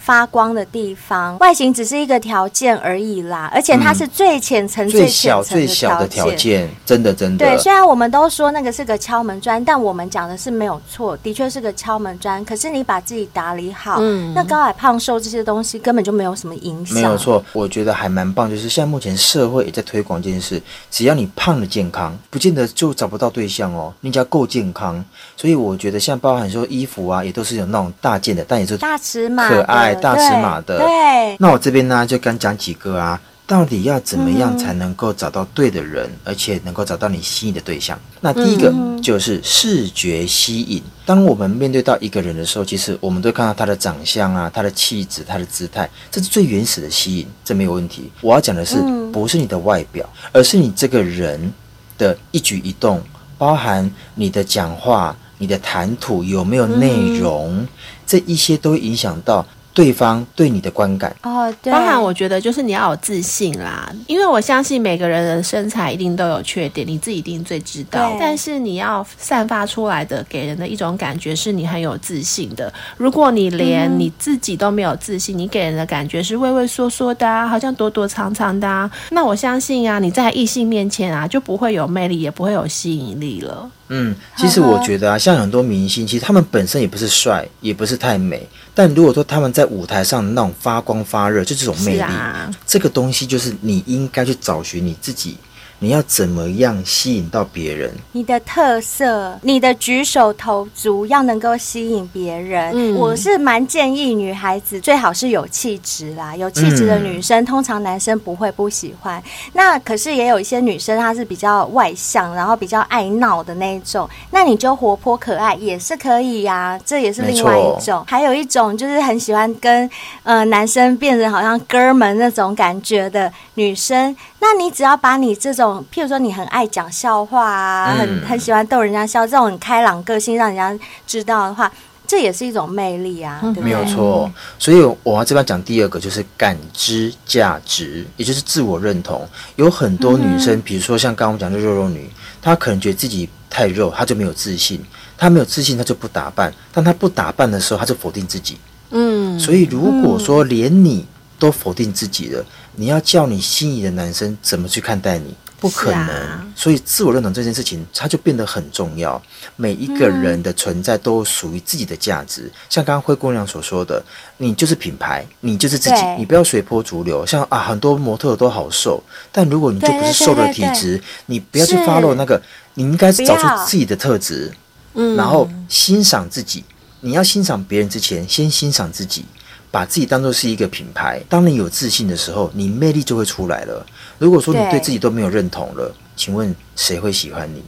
发光的地方，外形只是一个条件而已啦，而且它是最浅层、嗯、最小、最小的条件，真的真的。对，虽然我们都说那个是个敲门砖，但我们讲的是没有错，的确是个敲门砖。可是你把自己打理好，嗯，那高矮胖瘦这些东西根本就没有什么影响。没有错，我觉得还蛮棒，就是现在目前社会也在推广这件事，只要你胖的健康，不见得就找不到对象哦，你只要够健康。所以我觉得像包含说衣服啊，也都是有那种大件的，但也是大尺码、可爱。大尺码的，对。那我这边呢，就刚讲几个啊，到底要怎么样才能够找到对的人，嗯、而且能够找到你心仪的对象？那第一个就是视觉吸引。当我们面对到一个人的时候，其实我们都看到他的长相啊，他的气质，他的姿态，这是最原始的吸引，这没有问题。我要讲的是，不是你的外表，而是你这个人的一举一动，包含你的讲话、你的谈吐有没有内容，这一些都会影响到。对方对你的观感哦，对，当然我觉得就是你要有自信啦，因为我相信每个人的身材一定都有缺点，你自己一定最知道。但是你要散发出来的，给人的一种感觉是你很有自信的。如果你连你自己都没有自信，你给人的感觉是畏畏缩缩的啊，好像躲躲藏藏的啊，那我相信啊，你在异性面前啊就不会有魅力，也不会有吸引力了。嗯，其实我觉得啊，像很多明星，其实他们本身也不是帅，也不是太美，但如果说他们在舞台上那种发光发热，就这种魅力，啊、这个东西就是你应该去找寻你自己。你要怎么样吸引到别人？你的特色，你的举手投足要能够吸引别人。嗯，我是蛮建议女孩子最好是有气质啦，有气质的女生，嗯，通常男生不会不喜欢。那可是也有一些女生，她是比较外向，然后比较爱闹的那一种，那你就活泼可爱也是可以呀，啊，这也是另外一种。还有一种就是很喜欢跟呃男生变成好像哥们那种感觉的女生，那你只要把你这种譬如说，你很爱讲笑话啊，嗯、很很喜欢逗人家笑，这种很开朗个性，让人家知道的话，这也是一种魅力啊，对不对？没有错。所以我要这边讲第二个，就是感知价值，也就是自我认同。有很多女生，嗯、比如说像刚刚我们讲的肉肉女，她可能觉得自己太肉，她就没有自信。她没有自信，她就不打扮。当她不打扮的时候，她就否定自己。嗯。所以如果说连你都否定自己了，你要叫你心仪的男生怎么去看待你？不可能，啊、所以自我认同这件事情，它就变得很重要。每一个人的存在都属于自己的价值。嗯、像刚刚灰姑娘所说的，你就是品牌，你就是自己，你不要随波逐流。像啊，很多模特都好瘦，但如果你就不是瘦的体质，你不要去 follow 那个，你应该是找出自己的特质，嗯，然后欣赏自己。你要欣赏别人之前，先欣赏自己。把自己当做是一个品牌，当你有自信的时候，你魅力就会出来了。如果说你对自己都没有认同了，请问谁会喜欢你？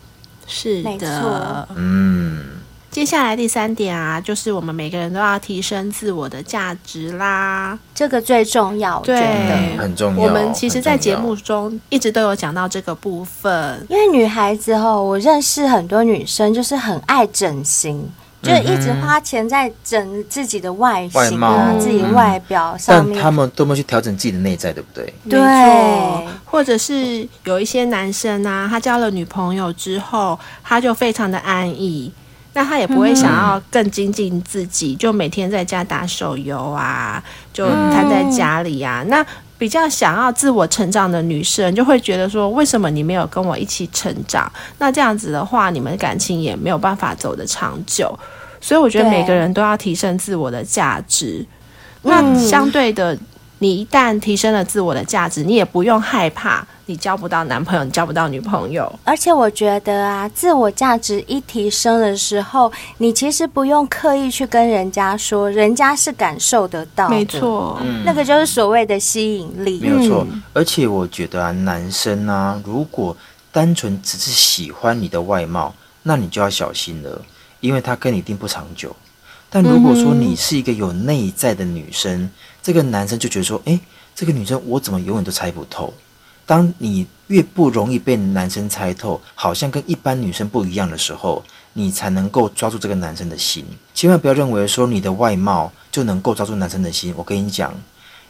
是的，没错。嗯，接下来第三点啊，就是我们每个人都要提升自我的价值啦，这个最重要，对，很重要。我们其实，在节目中一直都有讲到这个部分，因为女孩子哦，我认识很多女生，就是很爱整形。就一直花钱在整自己的外形、啊、自己外表上面，但他们都没有去调整自己的内在，对不对？对，或者是有一些男生啊，他交了女朋友之后，他就非常的安逸，那他也不会想要更精进自己，嗯、就每天在家打手游啊，就瘫在家里啊，嗯、那。比较想要自我成长的女生，就会觉得说，为什么你没有跟我一起成长？那这样子的话，你们感情也没有办法走得长久。所以我觉得每个人都要提升自我的价值。那相对的，你一旦提升了自我的价值，你也不用害怕。你交不到男朋友，你交不到女朋友。而且我觉得啊，自我价值一提升的时候，你其实不用刻意去跟人家说，人家是感受得到的。没错，嗯，那个就是所谓的吸引力。没有错。而且我觉得啊，男生啊，如果单纯只是喜欢你的外貌，那你就要小心了，因为他跟你一定不长久。但如果说你是一个有内在的女生，这个男生就觉得说，诶，这个女生我怎么永远都猜不透。当你越不容易被男生猜透，好像跟一般女生不一样的时候，你才能够抓住这个男生的心。千万不要认为说你的外貌就能够抓住男生的心。我跟你讲，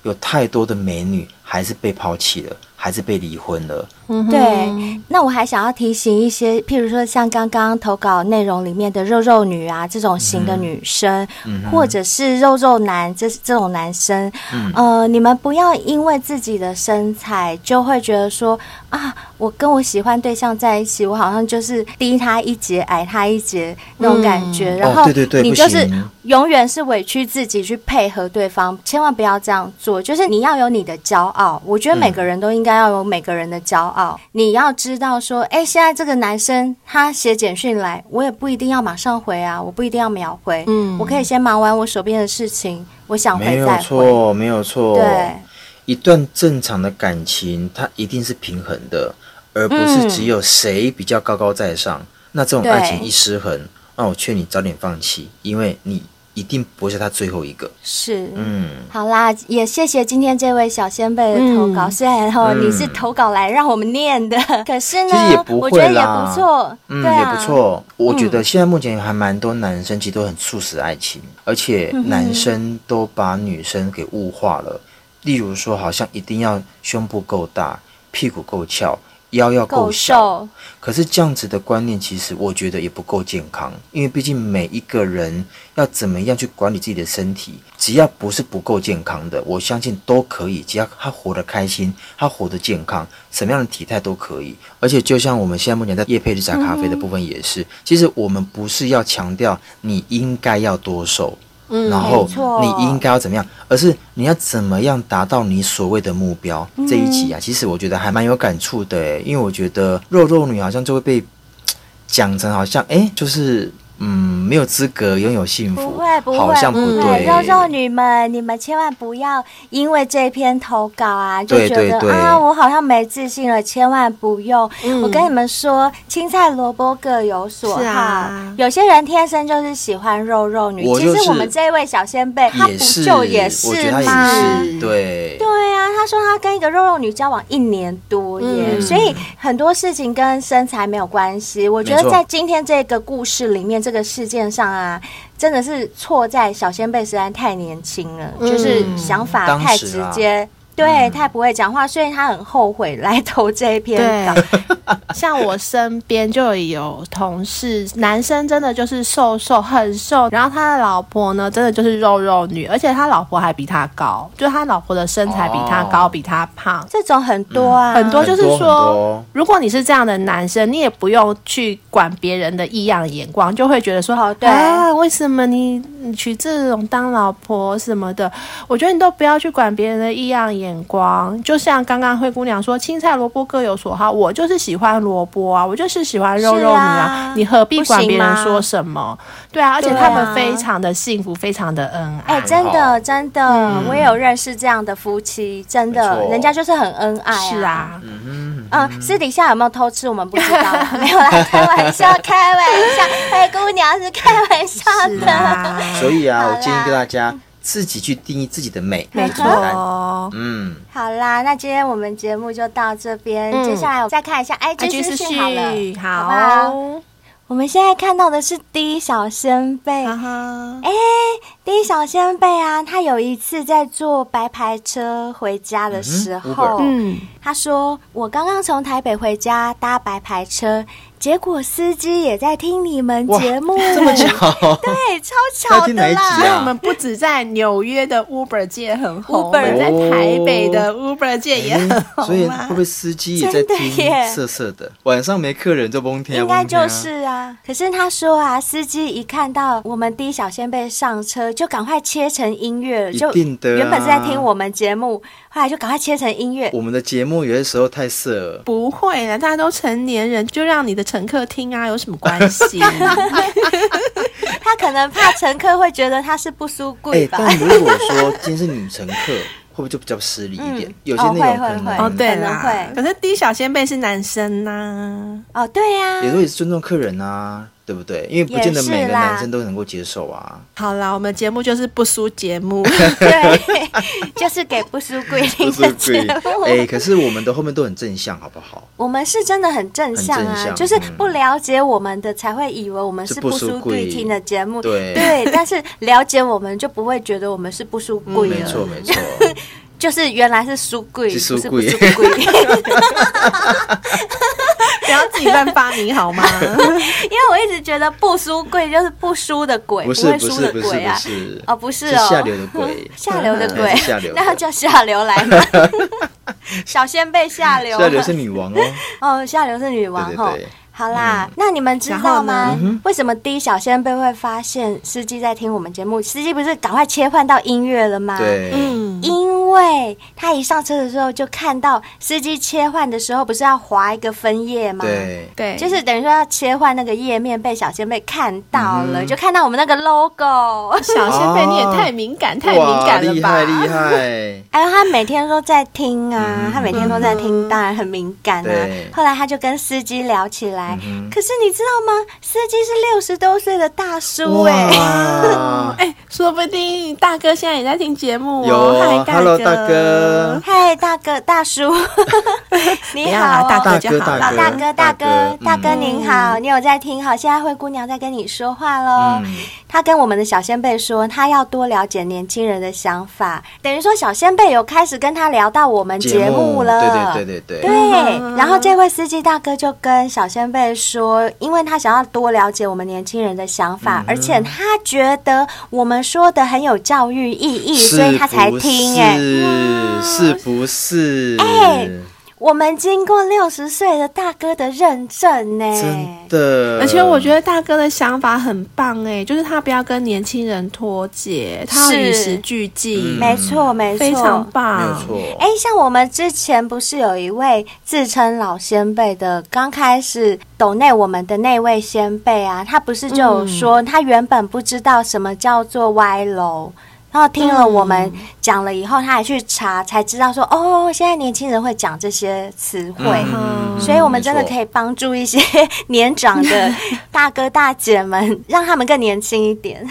有太多的美女还是被抛弃了，还是被离婚了。嗯，对。那我还想要提醒一些，譬如说像刚刚投稿内容里面的肉肉女啊这种型的女生，嗯、或者是肉肉男这这种男生，嗯、呃，你们不要因为自己的身材就会觉得说啊，我跟我喜欢对象在一起，我好像就是低他一截矮他一截那种感觉，嗯、然后你就是永远是委屈自己去配合对方，千万不要这样做。就是你要有你的骄傲，我觉得每个人都应该要有每个人的骄傲。嗯、你要知道说，哎，现在这个男生他写简讯来，我也不一定要马上回啊，我不一定要秒回，嗯，我可以先忙完我手边的事情，我想回再回。没有错，没有错。对，一段正常的感情，它一定是平衡的，而不是只有谁比较高高在上。嗯、那这种爱情一失衡，那我劝你早点放弃，因为你。一定不会是他最后一个。是，嗯，好啦，也谢谢今天这位小仙贝的投稿。嗯、虽然说你是投稿来让我们念的，嗯、可是呢，其实也不会啦，我觉得也不错，嗯，啊、也不错。我觉得现在目前还蛮多男生其实都很促使爱情，而且男生都把女生给物化了。嗯、例如说，好像一定要胸部够大，屁股够翘。腰要够瘦，可是这样子的观念，其实我觉得也不够健康。因为毕竟每一个人要怎么样去管理自己的身体，只要不是不够健康的，我相信都可以。只要他活得开心，他活得健康，什么样的体态都可以。而且就像我们现在目前在叶配绿茶咖啡的部分也是，其实我们不是要强调你应该要多瘦。嗯，然后你应该要怎么样？而是你要怎么样达到你所谓的目标？嗯、这一集啊，其实我觉得还蛮有感触的，因为我觉得肉肉女好像就会被讲成好像哎，就是。嗯，没有资格拥有幸福，不会，不会，好像不对。肉肉女们，你们千万不要因为这篇投稿啊，就觉得对对对啊，我好像没自信了。千万不用，嗯、我跟你们说，青菜萝卜各有所好。啊、有些人天生就是喜欢肉肉女。就是、其实我们这一位小先辈，他不就也是吗？对。对啊，他说他跟一个肉肉女交往一年多耶，嗯、所以很多事情跟身材没有关系。我觉得在今天这个故事里面，这。这个事件上啊，真的是错在小先辈实在太年轻了，嗯、就是想法太直接。对，他也不会讲话，所以他很后悔来投这一篇稿。对，像我身边就有同事，男生真的就是瘦瘦很瘦，然后他的老婆呢，真的就是肉肉女，而且他老婆还比他高，就他老婆的身材比他高，哦、比他胖。这种很多啊，嗯、很多就是说，如果你是这样的男生，你也不用去管别人的异样眼光，就会觉得说，好，对啊，为什么你娶这种当老婆什么的？我觉得你都不要去管别人的异样眼。眼光就像刚刚灰姑娘说，青菜萝卜各有所好。我就是喜欢萝卜啊，我就是喜欢肉肉女啊。啊你何必管别人说什么？对啊，而且他们非常的幸福，非常的恩爱。哎，真的真的，嗯、我也有认识这样的夫妻，真的，人家就是很恩爱、啊。是啊，嗯，嗯，私底下有没有偷吃，我们不知道，没有啦开玩笑，开玩笑，灰姑娘是开玩笑的。啊、所以啊，我建议跟大家。自己去定义自己的美，没错。嗯，好啦，那今天我们节目就到这边，嗯、接下来我再看一下 IG 私讯好了，好，好。我们现在看到的是第一小仙贝，哎、uh huh.，D 小仙贝啊，他有一次在坐白牌车回家的时候，嗯，他说：“我刚刚从台北回家搭白牌车。”结果司机也在听你们节目，这么巧，对，超巧的啦！所以我们不止在纽约的 Uber 界很红，在台北的 Uber 界也很红。所以会不会司机也在听色色的？晚上没客人就崩天，应该就是啊。可是他说啊，司机一看到我们第一小先辈上车，就赶快切成音乐，就原本是在听我们节目，后来就赶快切成音乐。我们的节目有些时候太色了，不会啊，大家都成年人，就让你的。乘客听啊，有什么关系？他可能怕乘客会觉得他是不输贵吧。但如果说今天是女乘客，会不会就比较失礼一点？嗯、有些内容可能哦，对啦，可是 D 小先辈是男生呐，哦，对呀、啊，有时候也是尊重客人啊。对不对？因为不见得每个男生都能够接受啊。好啦，我们节目就是不输节目，对，就是给不输贵 听的节目。哎，可是我们的后面都很正向，好不好？我们是真的很正向啊，向就是不了解我们的才会以为我们是不输贵听的节目。对对，但是了解我们就不会觉得我们是不输贵的。没错没错。就是原来是书柜，是书柜，不是书柜。不要自己乱发明好吗？因为我一直觉得不输贵就是不输的鬼，不，是不会输的鬼啊！哦，不是哦，下流的鬼，下流的鬼，下流，那叫下流来吗？小仙贝下流，下流是女王哦。哦，下流是女王哦。好啦，嗯、那你们知道吗？为什么第一小仙贝会发现司机在听我们节目？司机不是赶快切换到音乐了吗？对，嗯，因为他一上车的时候就看到司机切换的时候，不是要划一个分页吗？对，对，就是等于说要切换那个页面，被小仙贝看到了，嗯、就看到我们那个 logo。小仙贝，你也太敏感，太敏感了吧？厉害厉害！哎呦，他每天都在听啊，他每天都在听，当然很敏感啊。对后来他就跟司机聊起来。可是你知道吗？司机是六十多岁的大叔哎、欸，哎、欸，说不定大哥现在也在听节目哦。嗨，大哥，大哥，嗨，大哥，大叔，你好，大哥就好，老大哥，大哥，大哥您好，你有在听？好，现在灰姑娘在跟你说话喽。他跟我们的小先辈说，他要多了解年轻人的想法，等于说小先辈有开始跟他聊到我们节目了。对对对对对。对，然后这位司机大哥就跟小先辈说，因为他想要多了解我们年轻人的想法，而且他觉得我们说的很有教育意义，所以他才听。哎，是不是？哎。我们经过六十岁的大哥的认证呢，真的，而且我觉得大哥的想法很棒哎，就是他不要跟年轻人脱节，他要与时俱进，没错没错，非常棒，没错。哎，像我们之前不是有一位自称老先辈的，刚开始抖内我们的那位先辈啊，他不是就有说他原本不知道什么叫做歪楼。然后听了我们讲了以后，他还去查，才知道说哦，现在年轻人会讲这些词汇，嗯、所以我们真的可以帮助一些 年长的大哥大姐们，让他们更年轻一点，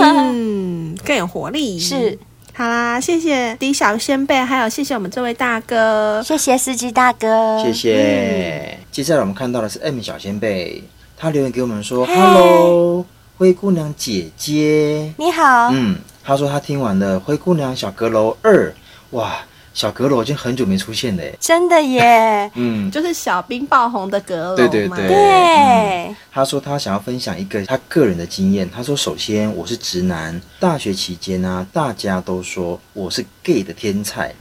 嗯，更有活力。是，好啦，谢谢李小仙贝，还有谢谢我们这位大哥，谢谢司机大哥，谢谢。嗯、接下来我们看到的是 M 小仙贝，他留言给我们说：“Hello，灰姑娘姐姐，你好。”嗯。他说他听完了《灰姑娘小阁楼二》，哇，小阁楼已经很久没出现了，真的耶，嗯，就是小冰爆红的阁楼，对对对，对、嗯。他说他想要分享一个他个人的经验。他说，首先我是直男，大学期间呢、啊，大家都说我是 gay 的天才，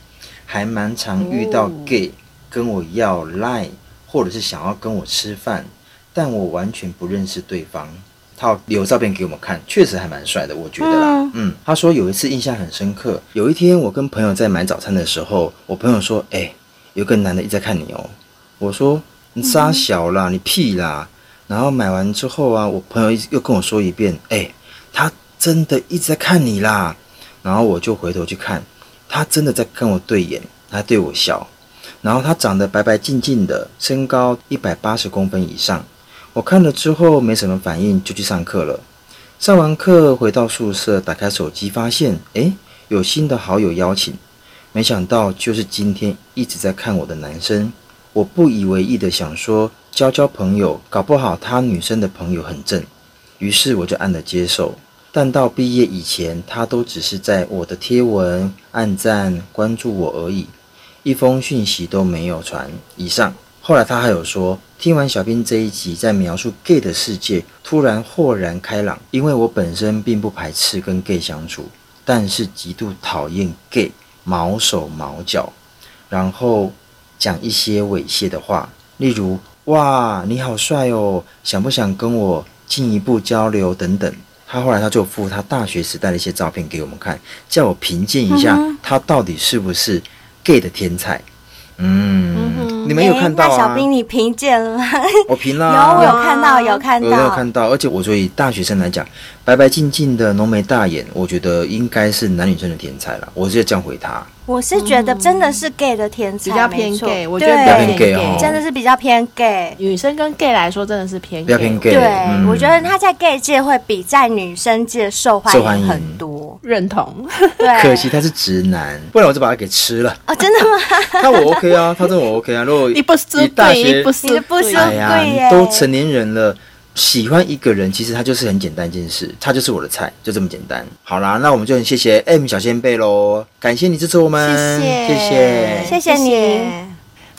还蛮常遇到 gay 跟我要 line，或者是想要跟我吃饭，但我完全不认识对方。他留照片给我们看，确实还蛮帅的，我觉得啦。嗯，嗯，他说有一次印象很深刻，有一天我跟朋友在买早餐的时候，我朋友说：“哎、欸，有个男的一直在看你哦。”我说：“你傻小啦，你屁啦！”然后买完之后啊，我朋友又跟我说一遍：“哎、欸，他真的一直在看你啦。”然后我就回头去看，他真的在跟我对眼，他对我笑。然后他长得白白净净的，身高一百八十公分以上。我看了之后没什么反应，就去上课了。上完课回到宿舍，打开手机发现，诶，有新的好友邀请。没想到就是今天一直在看我的男生。我不以为意的想说，交交朋友，搞不好他女生的朋友很正。于是我就按了接受。但到毕业以前，他都只是在我的贴文按赞关注我而已，一封讯息都没有传。以上。后来他还有说，听完小编这一集在描述 gay 的世界，突然豁然开朗。因为我本身并不排斥跟 gay 相处，但是极度讨厌 gay 毛手毛脚，然后讲一些猥亵的话，例如“哇，你好帅哦，想不想跟我进一步交流”等等。他后来他就附他大学时代的一些照片给我们看，叫我评鉴一下他到底是不是 gay 的天才。嗯，你们有看到啊？欸、小兵，你评鉴了吗？我评了、啊，有，我有看到，有看到，我有看到。而且我所以大学生来讲，白白净净的浓眉大眼，我觉得应该是男女生的天才了。我直接这样回他。我是觉得真的是 gay 的天才，比较偏 gay，我觉得比较偏 gay，真的是比较偏 gay。女生跟 gay 来说，真的是偏 gay，比较偏 gay。对，我觉得他在 gay 界会比在女生界受欢迎很多，认同。对，可惜他是直男，不然我就把他给吃了。哦，真的吗？那我 OK 啊，他真的我 OK 啊。如果你不是大学，不是不是哎呀，都成年人了。喜欢一个人，其实他就是很简单一件事，他就是我的菜，就这么简单。好啦，那我们就很谢谢 M 小仙贝喽，感谢你支持我们，谢谢，谢谢，谢谢你。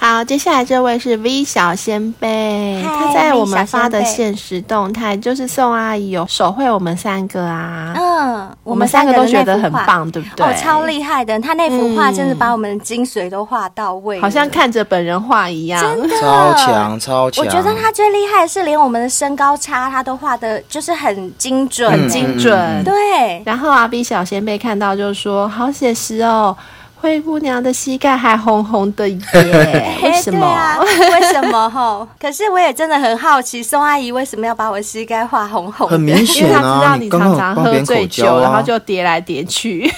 好，接下来这位是 V 小仙贝，他在我们发的现实动态，就是宋阿姨有手绘我们三个啊，嗯，我们三个都觉得很棒，对不对？哦，超厉害的，他那幅画真的把我们的精髓都画到位，好像看着本人画一样，真的超强超强。我觉得他最厉害的是连我们的身高差他都画的，就是很精准，很精准。嗯嗯、对，然后啊，V 小仙贝看到就是说，好写实哦。灰姑娘的膝盖还红红的耶？为什么？啊、为什么？吼！可是我也真的很好奇，宋阿姨为什么要把我膝盖画红红的？很明显啊，因为她知道你常常喝醉酒，啊、然后就叠来叠去。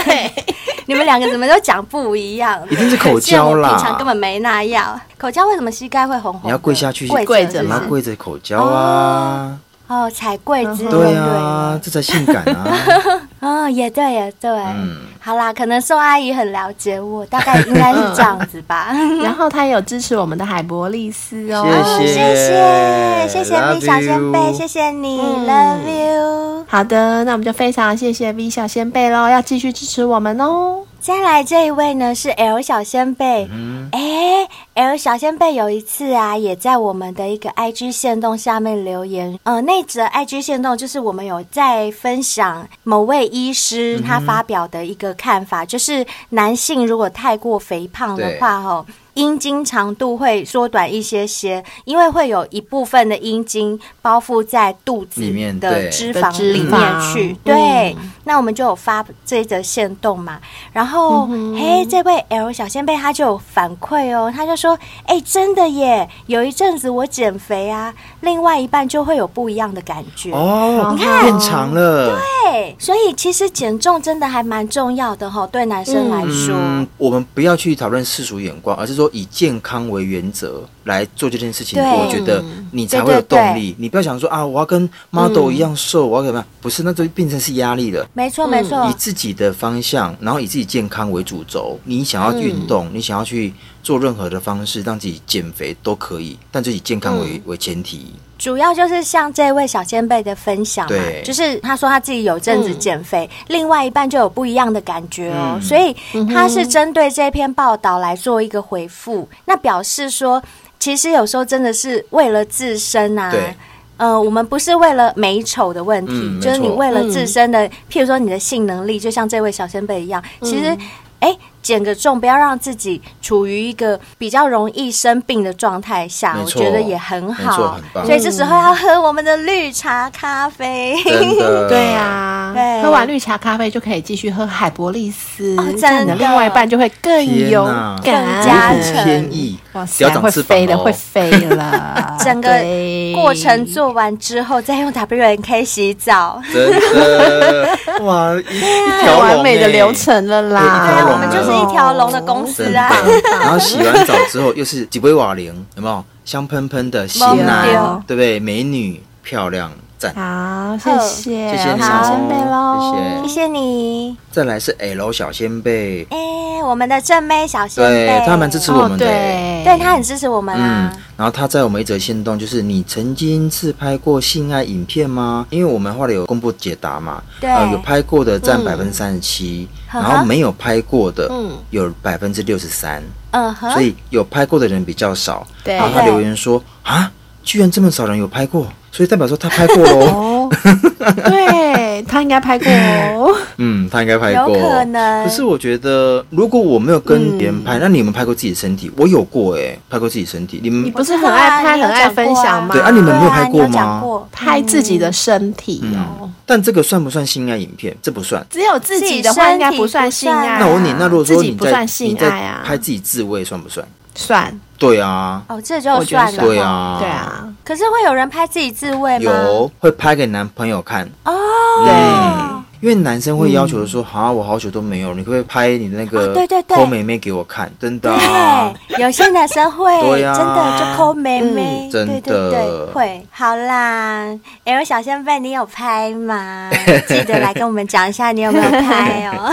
你们两个怎么都讲不一样？一定是口交啦！平常根本没那样。口交为什么膝盖会红红？你要跪下去，跪着，你要跪着口交啊！哦哦，踩柜子，对啊，这才性感啊！哦，也对，也对。嗯，好啦，可能宋阿姨很了解我，大概应该是这样子吧。然后她有支持我们的海博利斯哦，谢谢，谢谢 V 小仙贝，谢谢你，Love you。好的，那我们就非常谢谢 V 小仙贝喽，要继续支持我们哦。再来这一位呢是 L 小仙贝，哎，L 小仙贝有一次啊，也在我们的一个 IG 线动下面留言，呃，那则 IG 线动就是我们有在分享某位医师他发表的一个看法，就是男性如果太过肥胖的话，哦。阴茎长度会缩短一些些，因为会有一部分的阴茎包覆在肚子的脂肪里面去。对，对嗯、那我们就有发这一则限动嘛。然后，嗯、嘿，这位 L 小先贝他就有反馈哦，他就说：“哎、欸，真的耶，有一阵子我减肥啊，另外一半就会有不一样的感觉哦，你看变长了。”对，所以其实减重真的还蛮重要的哈、哦，对男生来说。嗯，我们不要去讨论世俗眼光，而是说。以健康为原则来做这件事情，对我觉得你才会有动力。对对对，你不要想说啊，我要跟 model 一样瘦，嗯、我要怎么样？不是，那就变成是压力了。没错，没错。以自己的方向，然后以自己健康为主轴。你想要运动，嗯、你想要去做任何的方式让自己减肥都可以，但就以健康为、嗯、为前提。主要就是像这位小仙贝的分享嘛，就是他说他自己有阵子减肥，嗯、另外一半就有不一样的感觉哦，嗯、所以他是针对这篇报道来做一个回复，嗯、那表示说，其实有时候真的是为了自身啊，对。呃，我们不是为了美丑的问题，嗯、就是你为了自身的，嗯、譬如说你的性能力，就像这位小仙贝一样，其实。嗯。哎，减个重，不要让自己处于一个比较容易生病的状态下，我觉得也很好。很。所以这时候要喝我们的绿茶咖啡。真的。对呀，对，喝完绿茶咖啡就可以继续喝海博利斯，哦、这样你的另外一半就会更有更加成。天意，哇塞，会飞的，会飞了。整个过程做完之后，再用 WNK 洗澡。真的，哇，一一条完美的流程了啦。我们就是一条龙的公司啊！然后洗完澡之后，又是几杯瓦灵，有没有香喷喷的新男，对不对？美女漂亮，赞！好，谢谢，谢谢你，小仙。贝喽，谢谢，谢谢你。再来是 L 小仙贝，哎，我们的正妹小仙贝，对，他蛮支持我们的，对，对他很支持我们啊。然后他在我们一则线动，就是你曾经自拍过性爱影片吗？因为我们后来有公布解答嘛，对，有拍过的占百分之三十七。然后没有拍过的有百分之六十三，嗯哼，所以有拍过的人比较少。对，然后他留言说啊，居然这么少人有拍过，所以代表说他拍过喽。对，他应该拍过哦。嗯，他应该拍过。有可能。可是我觉得，如果我没有跟别人拍，那你们拍过自己的身体？我有过哎，拍过自己身体。你们你不是很爱拍、很爱分享吗？对啊，你们没有拍过吗？拍自己的身体哦。但这个算不算性爱影片？这不算。只有自己的话，应该不算性爱。那我问你，那如果说你不算性爱啊，拍自己自慰算不算？算。对啊。哦，这就算了。对啊。对啊。可是会有人拍自己自慰吗？有，会拍给男朋友看。哦。对。因为男生会要求说：“好，我好久都没有，你可不可以拍你的那个对对对抠妹妹给我看？”真的。对，有些男生会，真的就抠妹妹。真的对。会。好啦，L 小仙贝，你有拍吗？记得来跟我们讲一下，你有没有拍哦。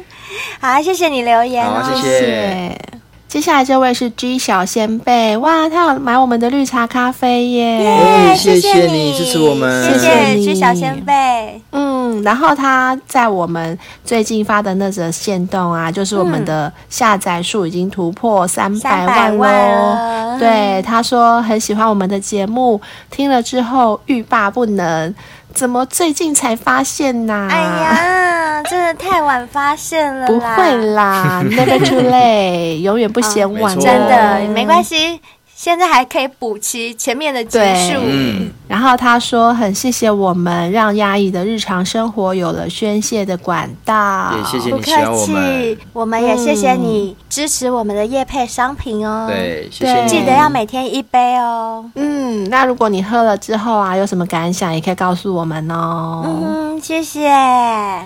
好，谢谢你留言哦。谢谢。接下来这位是 G 小仙贝，哇，他要买我们的绿茶咖啡耶！Yeah, 谢谢你支持我们，谢谢 G 小仙贝。嗯，然后他在我们最近发的那则限动啊，就是我们的下载数已经突破三百万喽。对，他说很喜欢我们的节目，听了之后欲罢不能。怎么最近才发现呢？哎呀，真的太晚发现了。不会啦，Never too late，永远不嫌晚。真的没关系。现在还可以补齐前面的集数。嗯，然后他说很谢谢我们，让压抑的日常生活有了宣泄的管道。也谢谢你，不客气，我们也谢谢你支持我们的叶配商品哦。对，谢谢你。记得要每天一杯哦。嗯，那如果你喝了之后啊，有什么感想，也可以告诉我们哦。嗯，谢谢。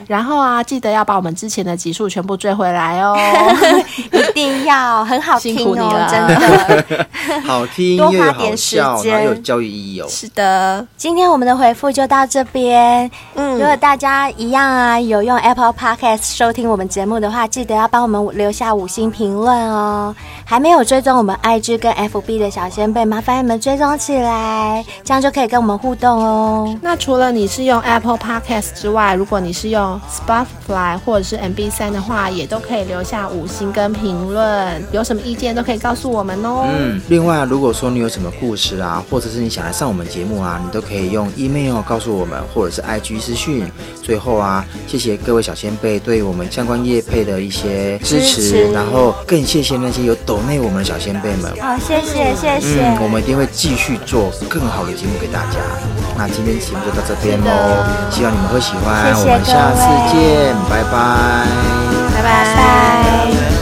然后啊，记得要把我们之前的集数全部追回来哦。一定要，很好听哦，辛苦你了，真的。好听，多花点时间，有教育意义哦。是的，今天我们的回复就到这边。嗯，如果大家一样啊，有用 Apple Podcast 收听我们节目的话，记得要帮我们留下五星评论哦。还没有追踪我们 IG 跟 FB 的小先贝，麻烦你们追踪起来，这样就可以跟我们互动哦。那除了你是用 Apple Podcast 之外，如果你是用 Spotify 或者是 MB 三的话，也都可以留下五星跟评论，有什么意见都可以告诉我们哦。嗯，另外。那如果说你有什么故事啊，或者是你想来上我们节目啊，你都可以用 email 告诉我们，或者是 IG 私讯。最后啊，谢谢各位小仙贝对我们相关业配的一些支持，支持，然后更谢谢那些有抖内我们的小仙贝们。好，谢谢谢谢、嗯，我们一定会继续做更好的节目给大家。那今天节目就到这边喽，希望你们会喜欢。谢谢，我们下次见，拜拜，拜拜。拜拜。